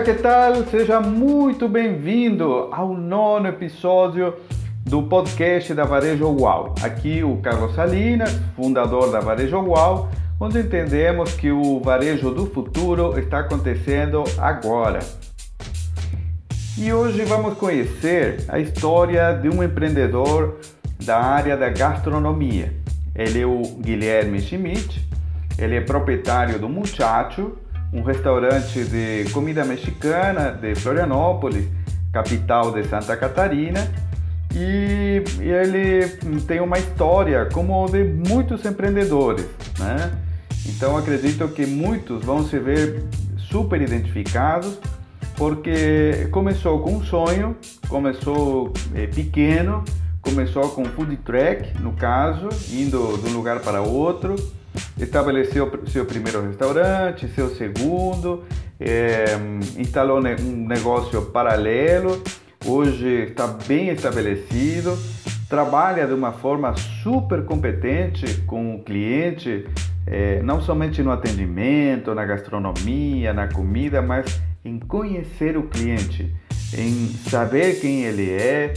Olá, que tal? Seja muito bem-vindo ao nono episódio do podcast da Varejo UAU. Aqui o Carlos Salinas, fundador da Varejo UAU, onde entendemos que o varejo do futuro está acontecendo agora. E hoje vamos conhecer a história de um empreendedor da área da gastronomia. Ele é o Guilherme Schmidt, ele é proprietário do Muchacho, um restaurante de comida mexicana de Florianópolis, capital de Santa Catarina, e ele tem uma história como de muitos empreendedores, né? Então acredito que muitos vão se ver super identificados porque começou com um sonho, começou é, pequeno, começou com food track, no caso, indo de um lugar para outro, estabeleceu seu primeiro restaurante, seu segundo, é, instalou um negócio paralelo, hoje está bem estabelecido, trabalha de uma forma super competente com o cliente, é, não somente no atendimento, na gastronomia, na comida, mas em conhecer o cliente, em saber quem ele é,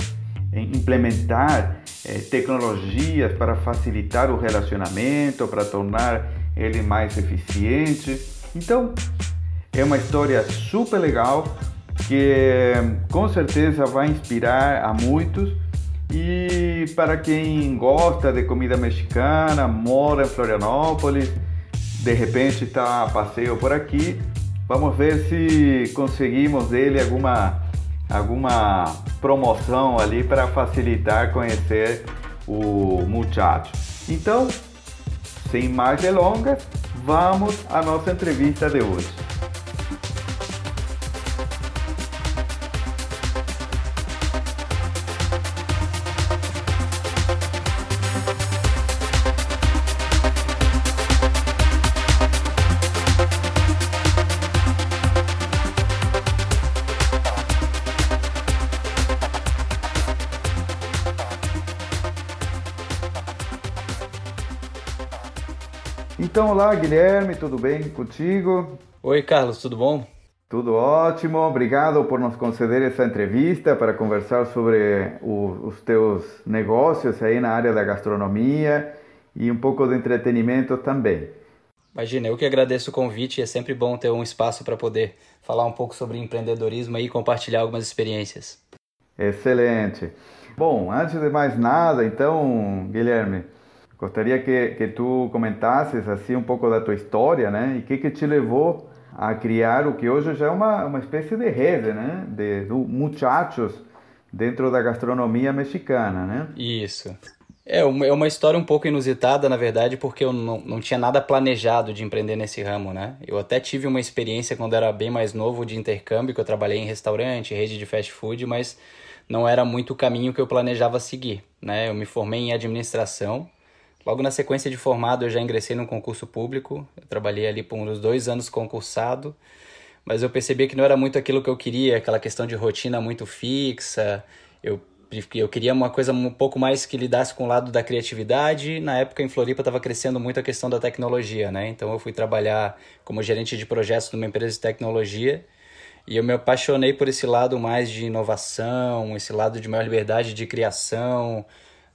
em implementar é, tecnologias para facilitar o relacionamento, para tornar ele mais eficiente. Então, é uma história super legal que com certeza vai inspirar a muitos. E para quem gosta de comida mexicana, mora em Florianópolis, de repente está a passeio por aqui, vamos ver se conseguimos dele alguma alguma promoção ali para facilitar conhecer o muchacho. Então, sem mais delongas, vamos à nossa entrevista de hoje. Olá Guilherme, tudo bem contigo? Oi Carlos, tudo bom? Tudo ótimo, obrigado por nos conceder essa entrevista para conversar sobre o, os teus negócios aí na área da gastronomia e um pouco de entretenimento também. Imagina, eu que agradeço o convite, é sempre bom ter um espaço para poder falar um pouco sobre empreendedorismo e compartilhar algumas experiências. Excelente. Bom, antes de mais nada, então, Guilherme, Gostaria que, que tu comentasses assim um pouco da tua história, né? E o que, que te levou a criar o que hoje já é uma, uma espécie de rede, né? De, de muchachos dentro da gastronomia mexicana, né? Isso. É uma, é uma história um pouco inusitada, na verdade, porque eu não, não tinha nada planejado de empreender nesse ramo, né? Eu até tive uma experiência quando era bem mais novo de intercâmbio, que eu trabalhei em restaurante, rede de fast food, mas não era muito o caminho que eu planejava seguir, né? Eu me formei em administração, Logo na sequência de formado, eu já ingressei no concurso público. Eu trabalhei ali por uns dois anos concursado, mas eu percebi que não era muito aquilo que eu queria, aquela questão de rotina muito fixa. Eu, eu queria uma coisa um pouco mais que lidasse com o lado da criatividade. Na época, em Floripa, estava crescendo muito a questão da tecnologia, né? Então, eu fui trabalhar como gerente de projetos numa empresa de tecnologia. E eu me apaixonei por esse lado mais de inovação, esse lado de maior liberdade de criação,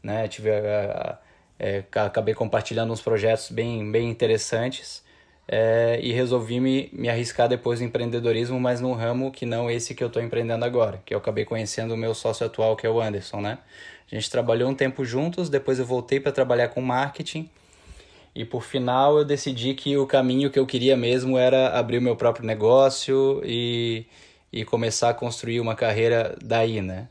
né? Tive a, a é, acabei compartilhando uns projetos bem, bem interessantes é, e resolvi me, me arriscar depois no empreendedorismo, mas num ramo que não esse que eu estou empreendendo agora, que eu acabei conhecendo o meu sócio atual, que é o Anderson, né? A gente trabalhou um tempo juntos, depois eu voltei para trabalhar com marketing e por final eu decidi que o caminho que eu queria mesmo era abrir o meu próprio negócio e, e começar a construir uma carreira daí, né?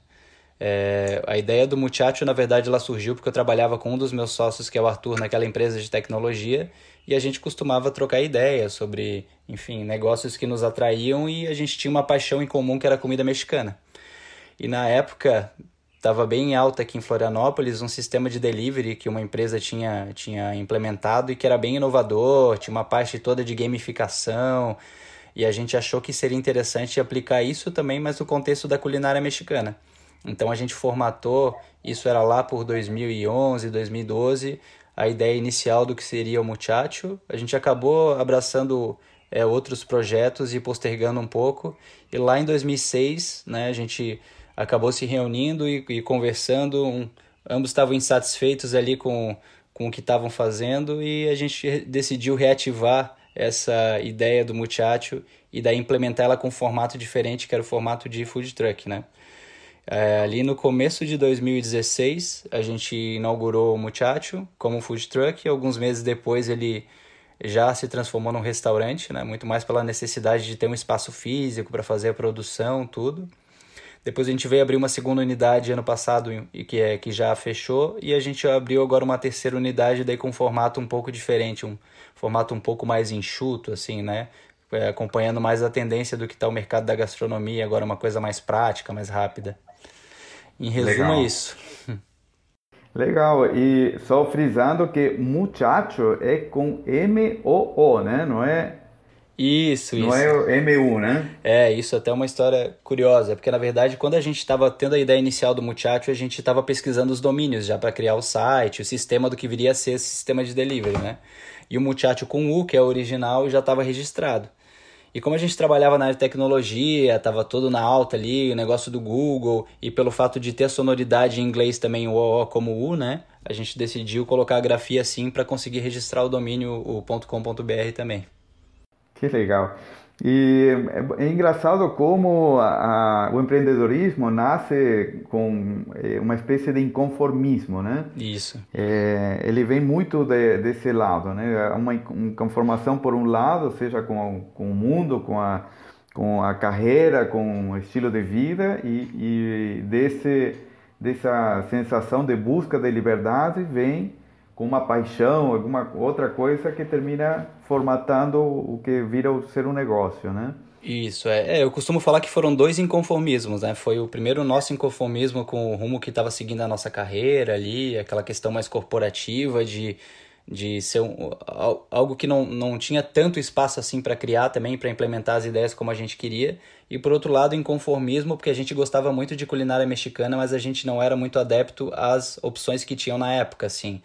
É, a ideia do Muchacho, na verdade, ela surgiu porque eu trabalhava com um dos meus sócios, que é o Arthur, naquela empresa de tecnologia, e a gente costumava trocar ideias sobre, enfim, negócios que nos atraíam e a gente tinha uma paixão em comum que era comida mexicana. E na época, estava bem alta aqui em Florianópolis um sistema de delivery que uma empresa tinha, tinha implementado e que era bem inovador, tinha uma parte toda de gamificação, e a gente achou que seria interessante aplicar isso também, mas no contexto da culinária mexicana. Então a gente formatou, isso era lá por 2011, 2012, a ideia inicial do que seria o Muchacho. A gente acabou abraçando é, outros projetos e postergando um pouco. E lá em 2006, né, a gente acabou se reunindo e, e conversando. Um, ambos estavam insatisfeitos ali com, com o que estavam fazendo e a gente decidiu reativar essa ideia do Muchacho e daí implementar ela com um formato diferente, que era o formato de food truck, né? É, ali no começo de 2016, a gente inaugurou o Muchacho como food truck e alguns meses depois ele já se transformou num restaurante, né? muito mais pela necessidade de ter um espaço físico para fazer a produção, tudo. Depois a gente veio abrir uma segunda unidade ano passado que é que já fechou e a gente abriu agora uma terceira unidade daí com um formato um pouco diferente, um formato um pouco mais enxuto assim, né? É, acompanhando mais a tendência do que está o mercado da gastronomia, agora uma coisa mais prática, mais rápida. Em resumo, é é isso. Legal, e só frisando que muchacho é com M-O-O, né? Não é. Isso, isso. Não é M-U, né? É, isso até é uma história curiosa, porque na verdade, quando a gente estava tendo a ideia inicial do muchacho, a gente estava pesquisando os domínios já para criar o site, o sistema do que viria a ser esse sistema de delivery, né? E o muchacho com U, que é o original, já estava registrado. E como a gente trabalhava na área de tecnologia, estava todo na alta ali, o negócio do Google, e pelo fato de ter a sonoridade em inglês também o O como U, né? A gente decidiu colocar a grafia assim para conseguir registrar o domínio o .com.br também. Que legal. E é engraçado como a, a, o empreendedorismo nasce com é, uma espécie de inconformismo, né? Isso. É, ele vem muito de, desse lado, né? Uma inconformação por um lado, seja com, com o mundo, com a, com a carreira, com o estilo de vida e, e desse, dessa sensação de busca de liberdade vem com uma paixão, alguma outra coisa que termina formatando o que vira ser um negócio, né? Isso, é. é. Eu costumo falar que foram dois inconformismos, né? Foi o primeiro nosso inconformismo com o rumo que estava seguindo a nossa carreira ali, aquela questão mais corporativa de, de ser um, algo que não, não tinha tanto espaço assim para criar também, para implementar as ideias como a gente queria. E por outro lado, inconformismo, porque a gente gostava muito de culinária mexicana, mas a gente não era muito adepto às opções que tinham na época, assim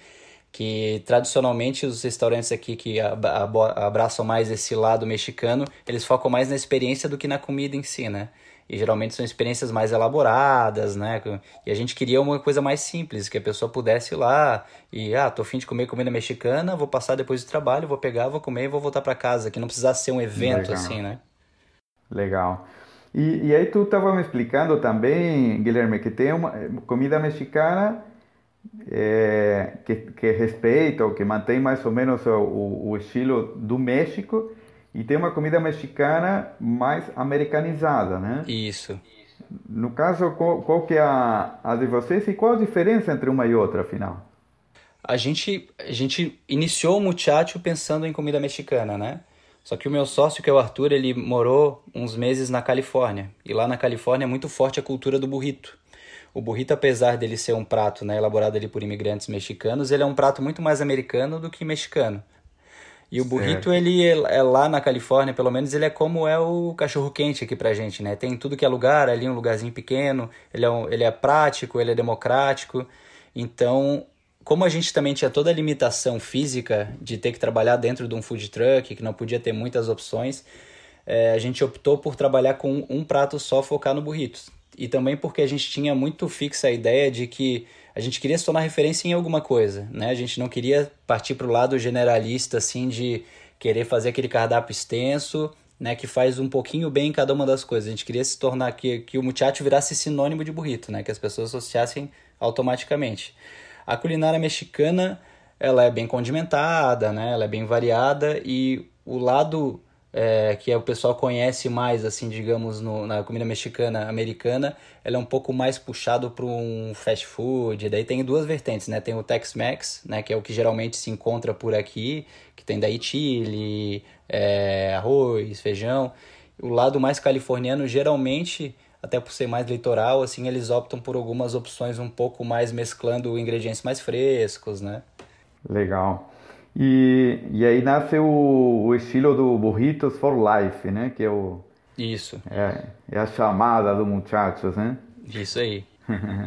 que tradicionalmente os restaurantes aqui que abraçam mais esse lado mexicano, eles focam mais na experiência do que na comida em si, né? E geralmente são experiências mais elaboradas, né? E a gente queria uma coisa mais simples, que a pessoa pudesse ir lá e, ah, tô afim de comer comida mexicana, vou passar depois do trabalho, vou pegar, vou comer e vou voltar para casa, que não precisasse ser um evento Legal. assim, né? Legal. E, e aí tu estava me explicando também, Guilherme, que tem uma comida mexicana é, que, que respeita ou que mantém mais ou menos o, o estilo do México e tem uma comida mexicana mais americanizada, né? Isso. No caso, qual, qual que é a, a de vocês e qual a diferença entre uma e outra, afinal? A gente, a gente iniciou o Muchacho pensando em comida mexicana, né? Só que o meu sócio, que é o Arthur, ele morou uns meses na Califórnia. E lá na Califórnia é muito forte a cultura do burrito. O burrito, apesar dele ser um prato né, elaborado ali por imigrantes mexicanos, ele é um prato muito mais americano do que mexicano. E o burrito, certo. ele é, é, lá na Califórnia, pelo menos, ele é como é o cachorro-quente aqui pra gente, né? Tem tudo que é lugar, ali um lugarzinho pequeno, ele é, um, ele é prático, ele é democrático. Então, como a gente também tinha toda a limitação física de ter que trabalhar dentro de um food truck, que não podia ter muitas opções, é, a gente optou por trabalhar com um prato só, focar no burritos e também porque a gente tinha muito fixa a ideia de que a gente queria se tornar referência em alguma coisa, né? A gente não queria partir para o lado generalista, assim, de querer fazer aquele cardápio extenso, né? Que faz um pouquinho bem em cada uma das coisas. A gente queria se tornar, que, que o muchacho virasse sinônimo de burrito, né? Que as pessoas associassem automaticamente. A culinária mexicana, ela é bem condimentada, né? Ela é bem variada e o lado é, que o pessoal conhece mais, assim, digamos, no, na comida mexicana americana, ela é um pouco mais puxado para um fast food. Daí tem duas vertentes, né? Tem o Tex-Mex, né? Que é o que geralmente se encontra por aqui, que tem daí chile, é, arroz, feijão. O lado mais californiano, geralmente, até por ser mais litoral, assim, eles optam por algumas opções um pouco mais mesclando ingredientes mais frescos, né? Legal. E, e aí nasce o, o estilo do Burritos for Life, né? Que é o... Isso. É, é a chamada do muchachos, né? Isso aí.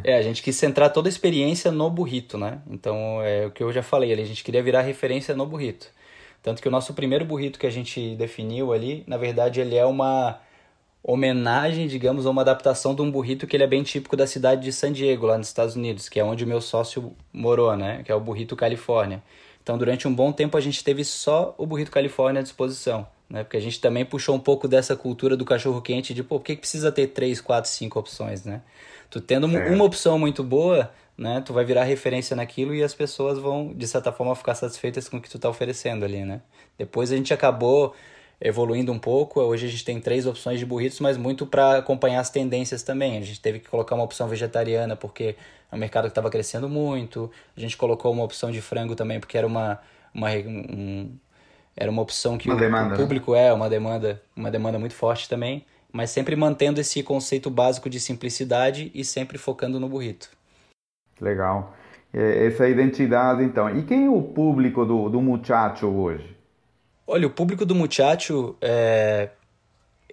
é, a gente quis centrar toda a experiência no burrito, né? Então, é o que eu já falei, a gente queria virar referência no burrito. Tanto que o nosso primeiro burrito que a gente definiu ali, na verdade, ele é uma homenagem, digamos, a uma adaptação de um burrito que ele é bem típico da cidade de San Diego, lá nos Estados Unidos, que é onde o meu sócio morou, né? Que é o burrito Califórnia. Então, durante um bom tempo, a gente teve só o burrito Califórnia à disposição, né? Porque a gente também puxou um pouco dessa cultura do cachorro quente de, pô, por que, que precisa ter três, quatro, cinco opções, né? Tu tendo é. uma opção muito boa, né? Tu vai virar referência naquilo e as pessoas vão, de certa forma, ficar satisfeitas com o que tu tá oferecendo ali, né? Depois a gente acabou evoluindo um pouco. Hoje a gente tem três opções de burritos, mas muito para acompanhar as tendências também. A gente teve que colocar uma opção vegetariana porque é um mercado que estava crescendo muito. A gente colocou uma opção de frango também porque era uma, uma um, era uma opção que uma o, o, né? público é uma demanda, uma demanda muito forte também, mas sempre mantendo esse conceito básico de simplicidade e sempre focando no burrito. Legal. É, essa identidade, então. E quem é o público do, do Muchacho hoje? Olha, o público do Muchacho, é...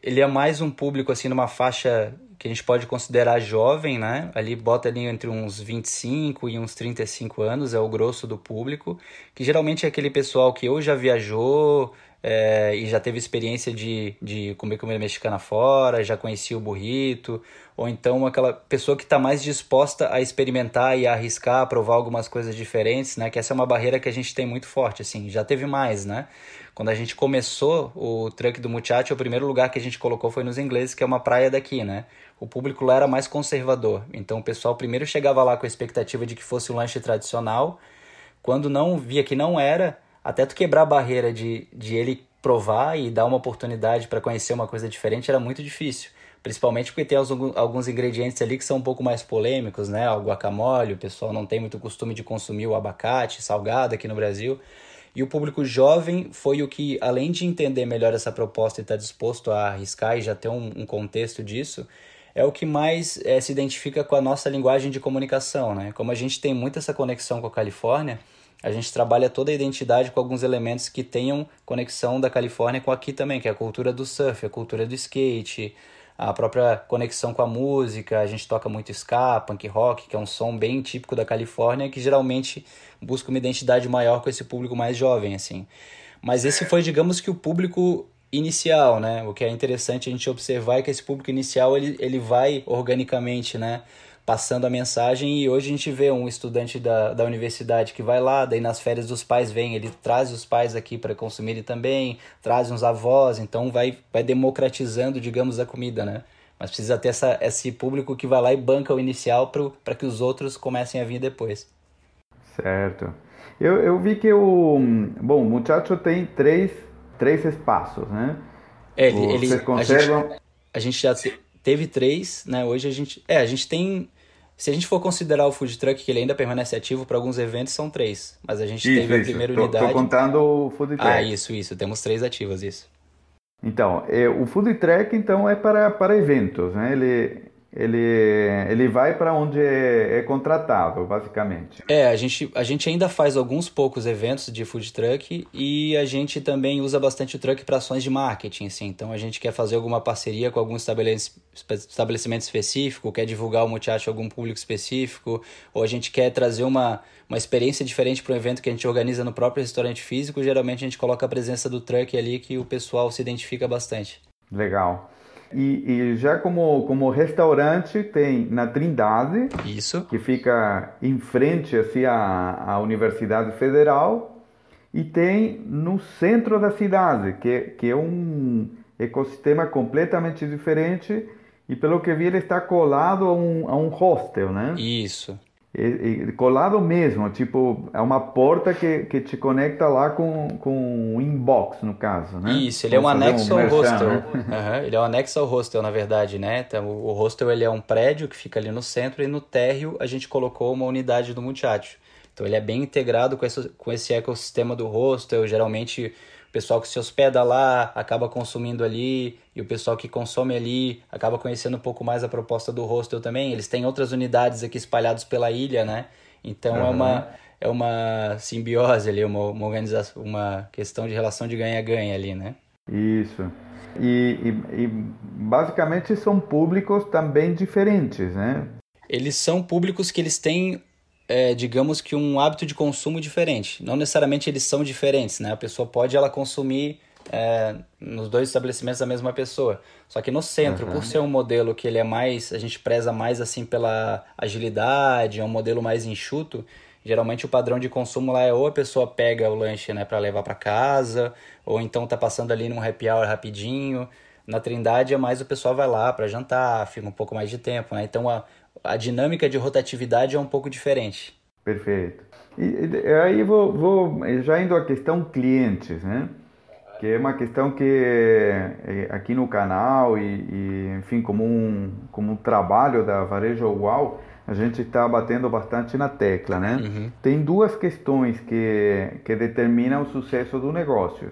ele é mais um público, assim, numa faixa que a gente pode considerar jovem, né? Ali bota ali entre uns 25 e uns 35 anos, é o grosso do público, que geralmente é aquele pessoal que ou já viajou é, e já teve experiência de, de comer comida mexicana fora, já conhecia o burrito, ou então aquela pessoa que está mais disposta a experimentar e a arriscar, a provar algumas coisas diferentes, né? Que essa é uma barreira que a gente tem muito forte, assim, já teve mais, né? Quando a gente começou o truck do Muchacho, o primeiro lugar que a gente colocou foi nos ingleses, que é uma praia daqui, né? O público lá era mais conservador. Então o pessoal primeiro chegava lá com a expectativa de que fosse um lanche tradicional. Quando não via que não era, até tu quebrar a barreira de, de ele provar e dar uma oportunidade para conhecer uma coisa diferente era muito difícil. Principalmente porque tem alguns ingredientes ali que são um pouco mais polêmicos, né? O guacamole, o pessoal não tem muito costume de consumir o abacate salgado aqui no Brasil. E o público jovem foi o que, além de entender melhor essa proposta e estar tá disposto a arriscar e já ter um, um contexto disso, é o que mais é, se identifica com a nossa linguagem de comunicação. Né? Como a gente tem muito essa conexão com a Califórnia, a gente trabalha toda a identidade com alguns elementos que tenham conexão da Califórnia com aqui também, que é a cultura do surf, a cultura do skate, a própria conexão com a música, a gente toca muito ska, punk rock, que é um som bem típico da Califórnia, que geralmente busca uma identidade maior com esse público mais jovem, assim. Mas esse foi, digamos que o público inicial, né? O que é interessante a gente observar é que esse público inicial, ele, ele vai organicamente, né? Passando a mensagem e hoje a gente vê um estudante da, da universidade que vai lá, daí nas férias dos pais vem, ele traz os pais aqui para consumirem também, traz uns avós, então vai, vai democratizando, digamos, a comida, né? Mas precisa ter essa, esse público que vai lá e banca o inicial para que os outros comecem a vir depois. Certo. Eu, eu vi que o. Bom, o Muchacho tem três, três espaços, né? É, ele, Vocês ele, conservam. A gente, a gente já teve três, né? Hoje a gente. É, a gente tem. Se a gente for considerar o food truck, que ele ainda permanece ativo para alguns eventos, são três. Mas a gente isso, teve isso. a primeira tô, unidade. Tô contando o food truck. Ah, isso, isso. Temos três ativas, isso. Então, é, o food truck então é para, para eventos, né? Ele ele, ele vai para onde é, é contratável, basicamente. É, a gente, a gente ainda faz alguns poucos eventos de food truck e a gente também usa bastante o truck para ações de marketing, assim. Então a gente quer fazer alguma parceria com algum estabelecimento específico, quer divulgar o Muchacho a algum público específico, ou a gente quer trazer uma, uma experiência diferente para um evento que a gente organiza no próprio restaurante físico. Geralmente a gente coloca a presença do truck ali que o pessoal se identifica bastante. Legal. E, e, já como, como restaurante tem na Trindade, Isso. que fica em frente assim, à, à Universidade Federal, e tem no centro da cidade, que, que é um ecossistema completamente diferente, e pelo que vi ele está colado a um, a um hostel, né? Isso colado mesmo, tipo, é uma porta que, que te conecta lá com, com o inbox, no caso, né? Isso, ele é um anexo um ao hostel. Né? Uhum, ele é um anexo ao hostel, na verdade, né? Então, o hostel ele é um prédio que fica ali no centro e no térreo a gente colocou uma unidade do Muchacho. Então ele é bem integrado com esse, com esse ecossistema do hostel, geralmente o pessoal que se hospeda lá acaba consumindo ali e o pessoal que consome ali acaba conhecendo um pouco mais a proposta do hostel também. Eles têm outras unidades aqui espalhadas pela ilha, né? Então uhum. é uma é uma simbiose ali, uma, uma organização, uma questão de relação de ganha-ganha ali, né? Isso. E, e, e, basicamente são públicos também diferentes, né? Eles são públicos que eles têm é, digamos que um hábito de consumo diferente. Não necessariamente eles são diferentes, né? A pessoa pode ela consumir é, nos dois estabelecimentos da mesma pessoa. Só que no centro, uhum. por ser um modelo que ele é mais, a gente preza mais assim pela agilidade, é um modelo mais enxuto, geralmente o padrão de consumo lá é ou a pessoa pega o lanche, né, para levar para casa, ou então tá passando ali num happy hour rapidinho. Na Trindade é mais o pessoal vai lá para jantar, fica um pouco mais de tempo, né? Então a, a dinâmica de rotatividade é um pouco diferente. Perfeito. E, e aí vou, vou já indo à questão clientes, né? Que é uma questão que é, aqui no canal e, e, enfim como um como um trabalho da Varejo Uau a gente está batendo bastante na tecla, né? Uhum. Tem duas questões que que determinam o sucesso do negócio.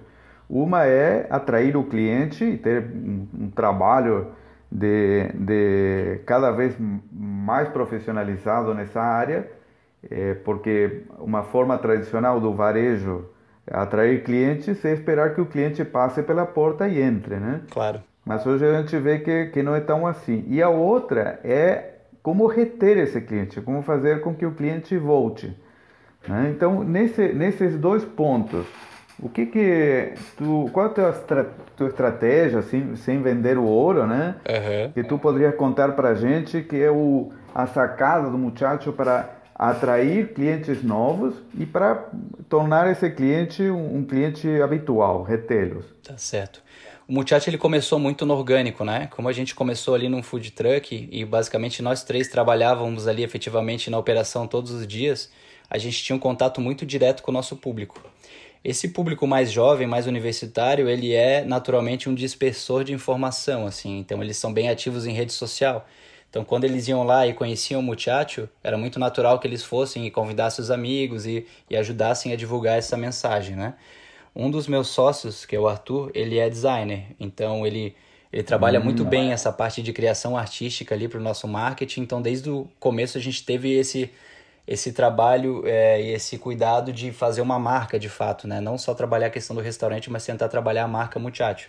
Uma é atrair o cliente e ter um, um trabalho de, de cada vez mais profissionalizado nessa área, é, porque uma forma tradicional do varejo atrair clientes é esperar que o cliente passe pela porta e entre, né? Claro. Mas hoje a gente vê que, que não é tão assim. E a outra é como reter esse cliente, como fazer com que o cliente volte. Né? Então, nesse, nesses dois pontos, o que que tu, qual é a tua, tua estratégia, assim, sem vender o ouro, né? Uhum. Que tu poderia contar para gente que é o, a sacada do muchacho para atrair clientes novos e para tornar esse cliente um, um cliente habitual, retê-los. Tá certo. O Muchacho ele começou muito no orgânico, né? Como a gente começou ali num food truck e basicamente nós três trabalhávamos ali efetivamente na operação todos os dias, a gente tinha um contato muito direto com o nosso público. Esse público mais jovem, mais universitário, ele é naturalmente um dispersor de informação, assim. Então eles são bem ativos em rede social. Então quando eles iam lá e conheciam o muchacho, era muito natural que eles fossem e convidassem os amigos e, e ajudassem a divulgar essa mensagem, né? Um dos meus sócios, que é o Arthur, ele é designer. Então ele ele trabalha hum, muito bem essa parte de criação artística ali para o nosso marketing. Então, desde o começo, a gente teve esse, esse trabalho é, e esse cuidado de fazer uma marca de fato, né? Não só trabalhar a questão do restaurante, mas tentar trabalhar a marca Muchacho.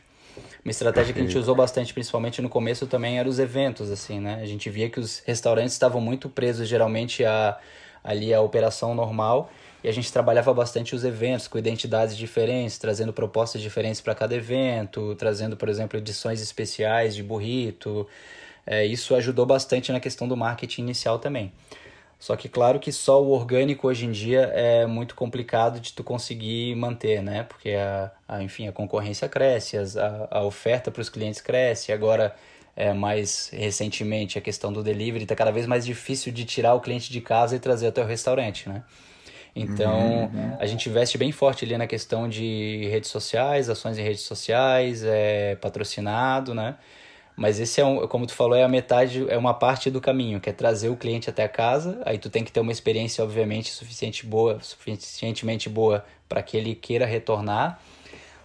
Uma estratégia que a gente usou bastante, principalmente no começo, também eram os eventos, assim, né? A gente via que os restaurantes estavam muito presos, geralmente, a, ali a operação normal, e a gente trabalhava bastante os eventos com identidades diferentes, trazendo propostas diferentes para cada evento, trazendo, por exemplo, edições especiais de burrito. É, isso ajudou bastante na questão do marketing inicial também. Só que claro que só o orgânico hoje em dia é muito complicado de tu conseguir manter, né? Porque a, a enfim, a concorrência cresce, a, a oferta para os clientes cresce, agora é, mais recentemente a questão do delivery está cada vez mais difícil de tirar o cliente de casa e trazer até o restaurante, né? Então, uhum. a gente investe bem forte ali na questão de redes sociais, ações em redes sociais, é, patrocinado, né? Mas esse é um, como tu falou, é a metade, é uma parte do caminho, que é trazer o cliente até a casa. Aí tu tem que ter uma experiência, obviamente, suficiente boa, suficientemente boa para que ele queira retornar.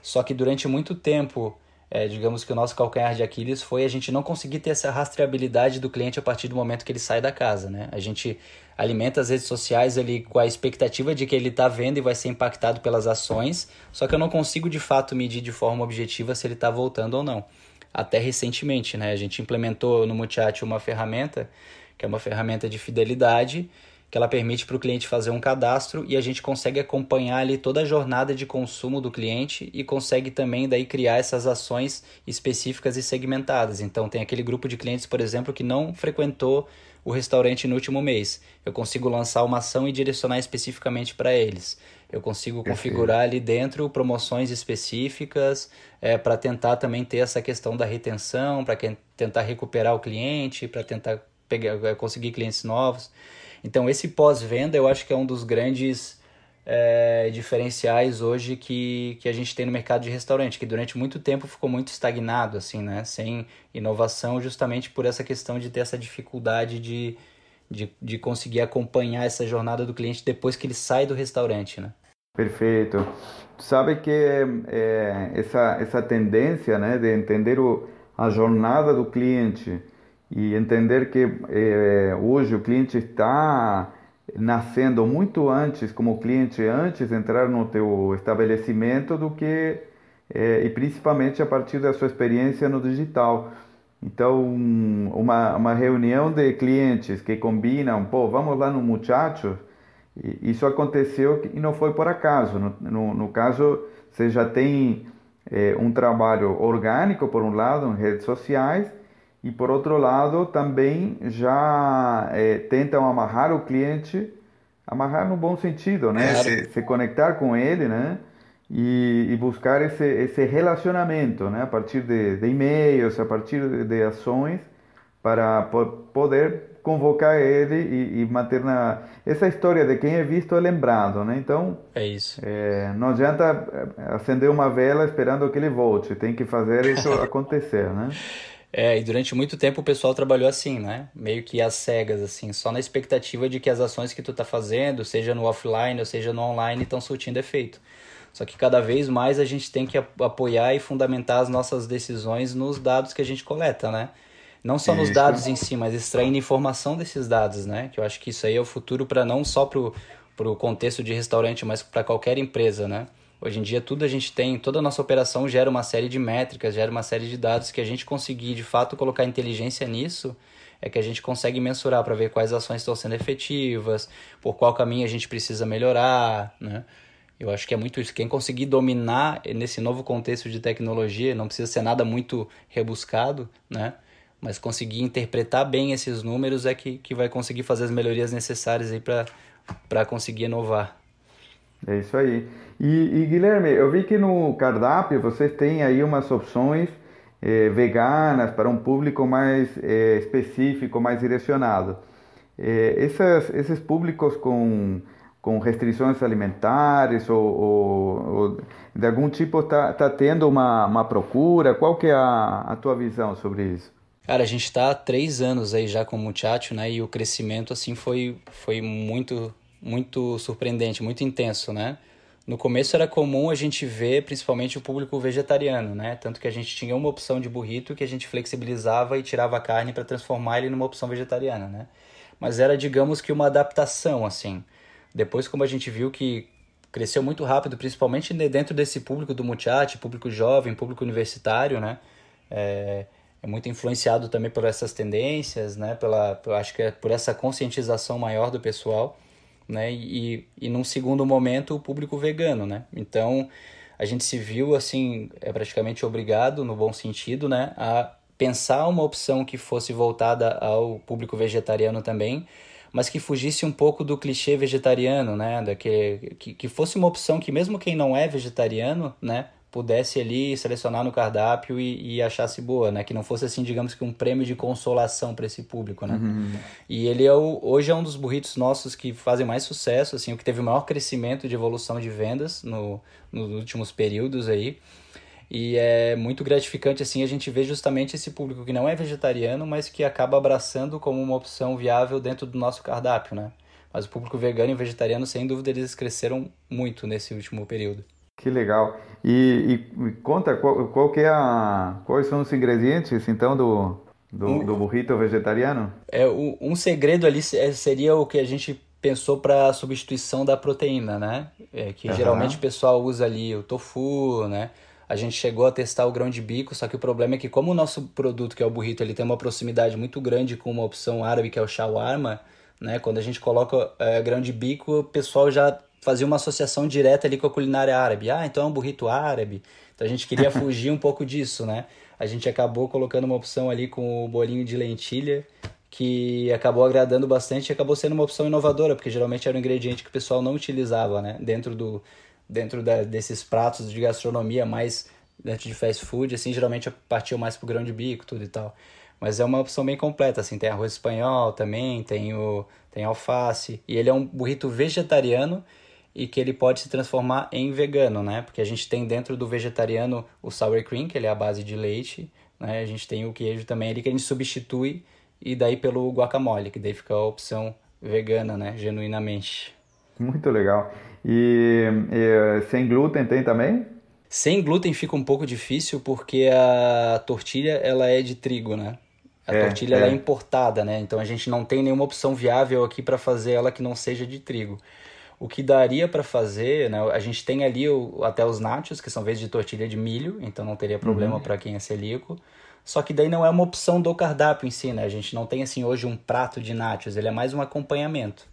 Só que durante muito tempo, é, digamos que o nosso calcanhar de Aquiles foi a gente não conseguir ter essa rastreabilidade do cliente a partir do momento que ele sai da casa, né? A gente alimenta as redes sociais ali com a expectativa de que ele está vendo e vai ser impactado pelas ações, só que eu não consigo de fato medir de forma objetiva se ele está voltando ou não até recentemente, né? A gente implementou no Muchacho uma ferramenta, que é uma ferramenta de fidelidade, que ela permite para o cliente fazer um cadastro e a gente consegue acompanhar ali toda a jornada de consumo do cliente e consegue também daí criar essas ações específicas e segmentadas. Então tem aquele grupo de clientes, por exemplo, que não frequentou o restaurante no último mês. Eu consigo lançar uma ação e direcionar especificamente para eles. Eu consigo configurar ali dentro promoções específicas é, para tentar também ter essa questão da retenção, para tentar recuperar o cliente, para tentar pegar, é, conseguir clientes novos. Então, esse pós-venda eu acho que é um dos grandes é, diferenciais hoje que, que a gente tem no mercado de restaurante, que durante muito tempo ficou muito estagnado, assim, né? Sem inovação, justamente por essa questão de ter essa dificuldade de de, de conseguir acompanhar essa jornada do cliente depois que ele sai do restaurante, né? Perfeito. Sabe que é, essa, essa tendência né, de entender o, a jornada do cliente e entender que é, hoje o cliente está nascendo muito antes como cliente antes de entrar no teu estabelecimento do que é, e principalmente a partir da sua experiência no digital. Então, uma, uma reunião de clientes que combinam, pô, vamos lá no Muchacho, isso aconteceu e não foi por acaso. No, no, no caso, você já tem é, um trabalho orgânico, por um lado, em redes sociais, e por outro lado, também já é, tentam amarrar o cliente, amarrar no bom sentido, né? Se, se, conectar com ele, né? E, e, buscar esse, esse relacionamento, né? A partir de, de e-mails, a partir de, ações, para poder convocar ele e, e, manter na essa história de quem é visto é lembrado, né? Então é isso. É, não adianta é, acender uma vela esperando que ele volte, tem que fazer isso acontecer, né? É, e durante muito tempo o pessoal trabalhou assim, né? Meio que às cegas, assim, só na expectativa de que as ações que tu tá fazendo, seja no offline ou seja no online, estão surtindo efeito. Só que cada vez mais a gente tem que apoiar e fundamentar as nossas decisões nos dados que a gente coleta, né? Não só nos dados em si, mas extraindo informação desses dados, né? Que eu acho que isso aí é o futuro para não só para o contexto de restaurante, mas para qualquer empresa, né? Hoje em dia tudo a gente tem, toda a nossa operação gera uma série de métricas, gera uma série de dados que a gente conseguir de fato colocar inteligência nisso, é que a gente consegue mensurar para ver quais ações estão sendo efetivas, por qual caminho a gente precisa melhorar, né? Eu acho que é muito isso. Quem conseguir dominar nesse novo contexto de tecnologia, não precisa ser nada muito rebuscado, né? mas conseguir interpretar bem esses números é que, que vai conseguir fazer as melhorias necessárias aí para conseguir inovar. É isso aí. E, e, Guilherme, eu vi que no cardápio vocês têm aí umas opções eh, veganas para um público mais eh, específico, mais direcionado. Eh, essas, esses públicos com, com restrições alimentares ou, ou, ou de algum tipo está tá tendo uma, uma procura? Qual que é a, a tua visão sobre isso? Cara, a gente está há três anos aí já com o Muchacho, né? E o crescimento, assim, foi, foi muito, muito surpreendente, muito intenso, né? No começo era comum a gente ver principalmente o público vegetariano, né? Tanto que a gente tinha uma opção de burrito que a gente flexibilizava e tirava a carne para transformar ele numa opção vegetariana, né? Mas era, digamos que, uma adaptação, assim. Depois, como a gente viu que cresceu muito rápido, principalmente dentro desse público do Muchacho, público jovem, público universitário, né? É, é muito influenciado também por essas tendências, né? Pela, acho que é por essa conscientização maior do pessoal, né? E, e num segundo momento o público vegano, né? Então a gente se viu assim é praticamente obrigado no bom sentido, né? A pensar uma opção que fosse voltada ao público vegetariano também, mas que fugisse um pouco do clichê vegetariano, né? Da que, que, que fosse uma opção que mesmo quem não é vegetariano, né? pudesse ali selecionar no cardápio e, e, achasse boa, né? Que não fosse assim, digamos que um prêmio de consolação para esse público, né? Uhum. E ele é o, hoje é um dos burritos nossos que fazem mais sucesso, assim, o que teve o maior crescimento de evolução de vendas no, nos últimos períodos aí. E é muito gratificante assim a gente ver justamente esse público que não é vegetariano, mas que acaba abraçando como uma opção viável dentro do nosso cardápio, né? Mas o público vegano e vegetariano, sem dúvida, eles cresceram muito nesse último período. Que legal. E, e conta qual, qual que é a, quais são os ingredientes então do, do, um, do burrito vegetariano? É um segredo ali é, seria o que a gente pensou para substituição da proteína, né? É, que uhum. geralmente o pessoal usa ali o tofu, né? A gente chegou a testar o grão de bico, só que o problema é que como o nosso produto, que é o burrito, ele tem uma proximidade muito grande com uma opção árabe, que é o shawarma, né? Quando a gente coloca é, grão de bico, o pessoal já fazia uma associação direta ali com a culinária árabe. Ah, então é um burrito árabe. Então a gente queria fugir um pouco disso, né? A gente acabou colocando uma opção ali com o bolinho de lentilha, que acabou agradando bastante e acabou sendo uma opção inovadora, porque geralmente era um ingrediente que o pessoal não utilizava, né? Dentro, do, dentro da, desses pratos de gastronomia mais dentro de fast food, assim, geralmente partiu mais pro grão de bico, tudo e tal. Mas é uma opção bem completa, assim, tem arroz espanhol também, tem, o, tem alface, e ele é um burrito vegetariano e que ele pode se transformar em vegano, né? Porque a gente tem dentro do vegetariano o sour cream, que ele é a base de leite, né? A gente tem o queijo também ali que a gente substitui e daí pelo guacamole, que daí fica a opção vegana, né? Genuinamente. Muito legal. E, e sem glúten tem também? Sem glúten fica um pouco difícil porque a tortilha ela é de trigo, né? A é, tortilha é. Ela é importada, né? Então a gente não tem nenhuma opção viável aqui para fazer ela que não seja de trigo. O que daria para fazer, né? A gente tem ali o, até os nachos, que são vezes de tortilha de milho, então não teria problema uhum. para quem é celíaco. Só que daí não é uma opção do cardápio em si, né? A gente não tem assim hoje um prato de nachos, ele é mais um acompanhamento.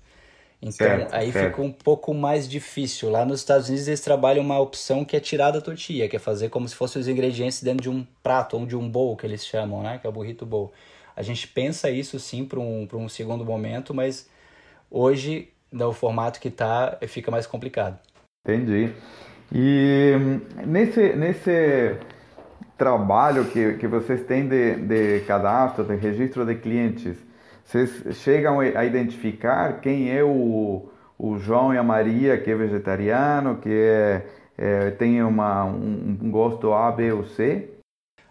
Então certo, aí certo. fica um pouco mais difícil. Lá nos Estados Unidos eles trabalham uma opção que é tirar da tortilha, que é fazer como se fossem os ingredientes dentro de um prato ou de um bowl que eles chamam, né? Que é o burrito bowl. A gente pensa isso sim para um, um segundo momento, mas hoje, no formato que está, fica mais complicado. Entendi. E nesse, nesse trabalho que, que vocês têm de, de cadastro, de registro de clientes, vocês chegam a identificar quem é o, o João e a Maria que é vegetariano, que é, é tem uma, um, um gosto A, B ou C?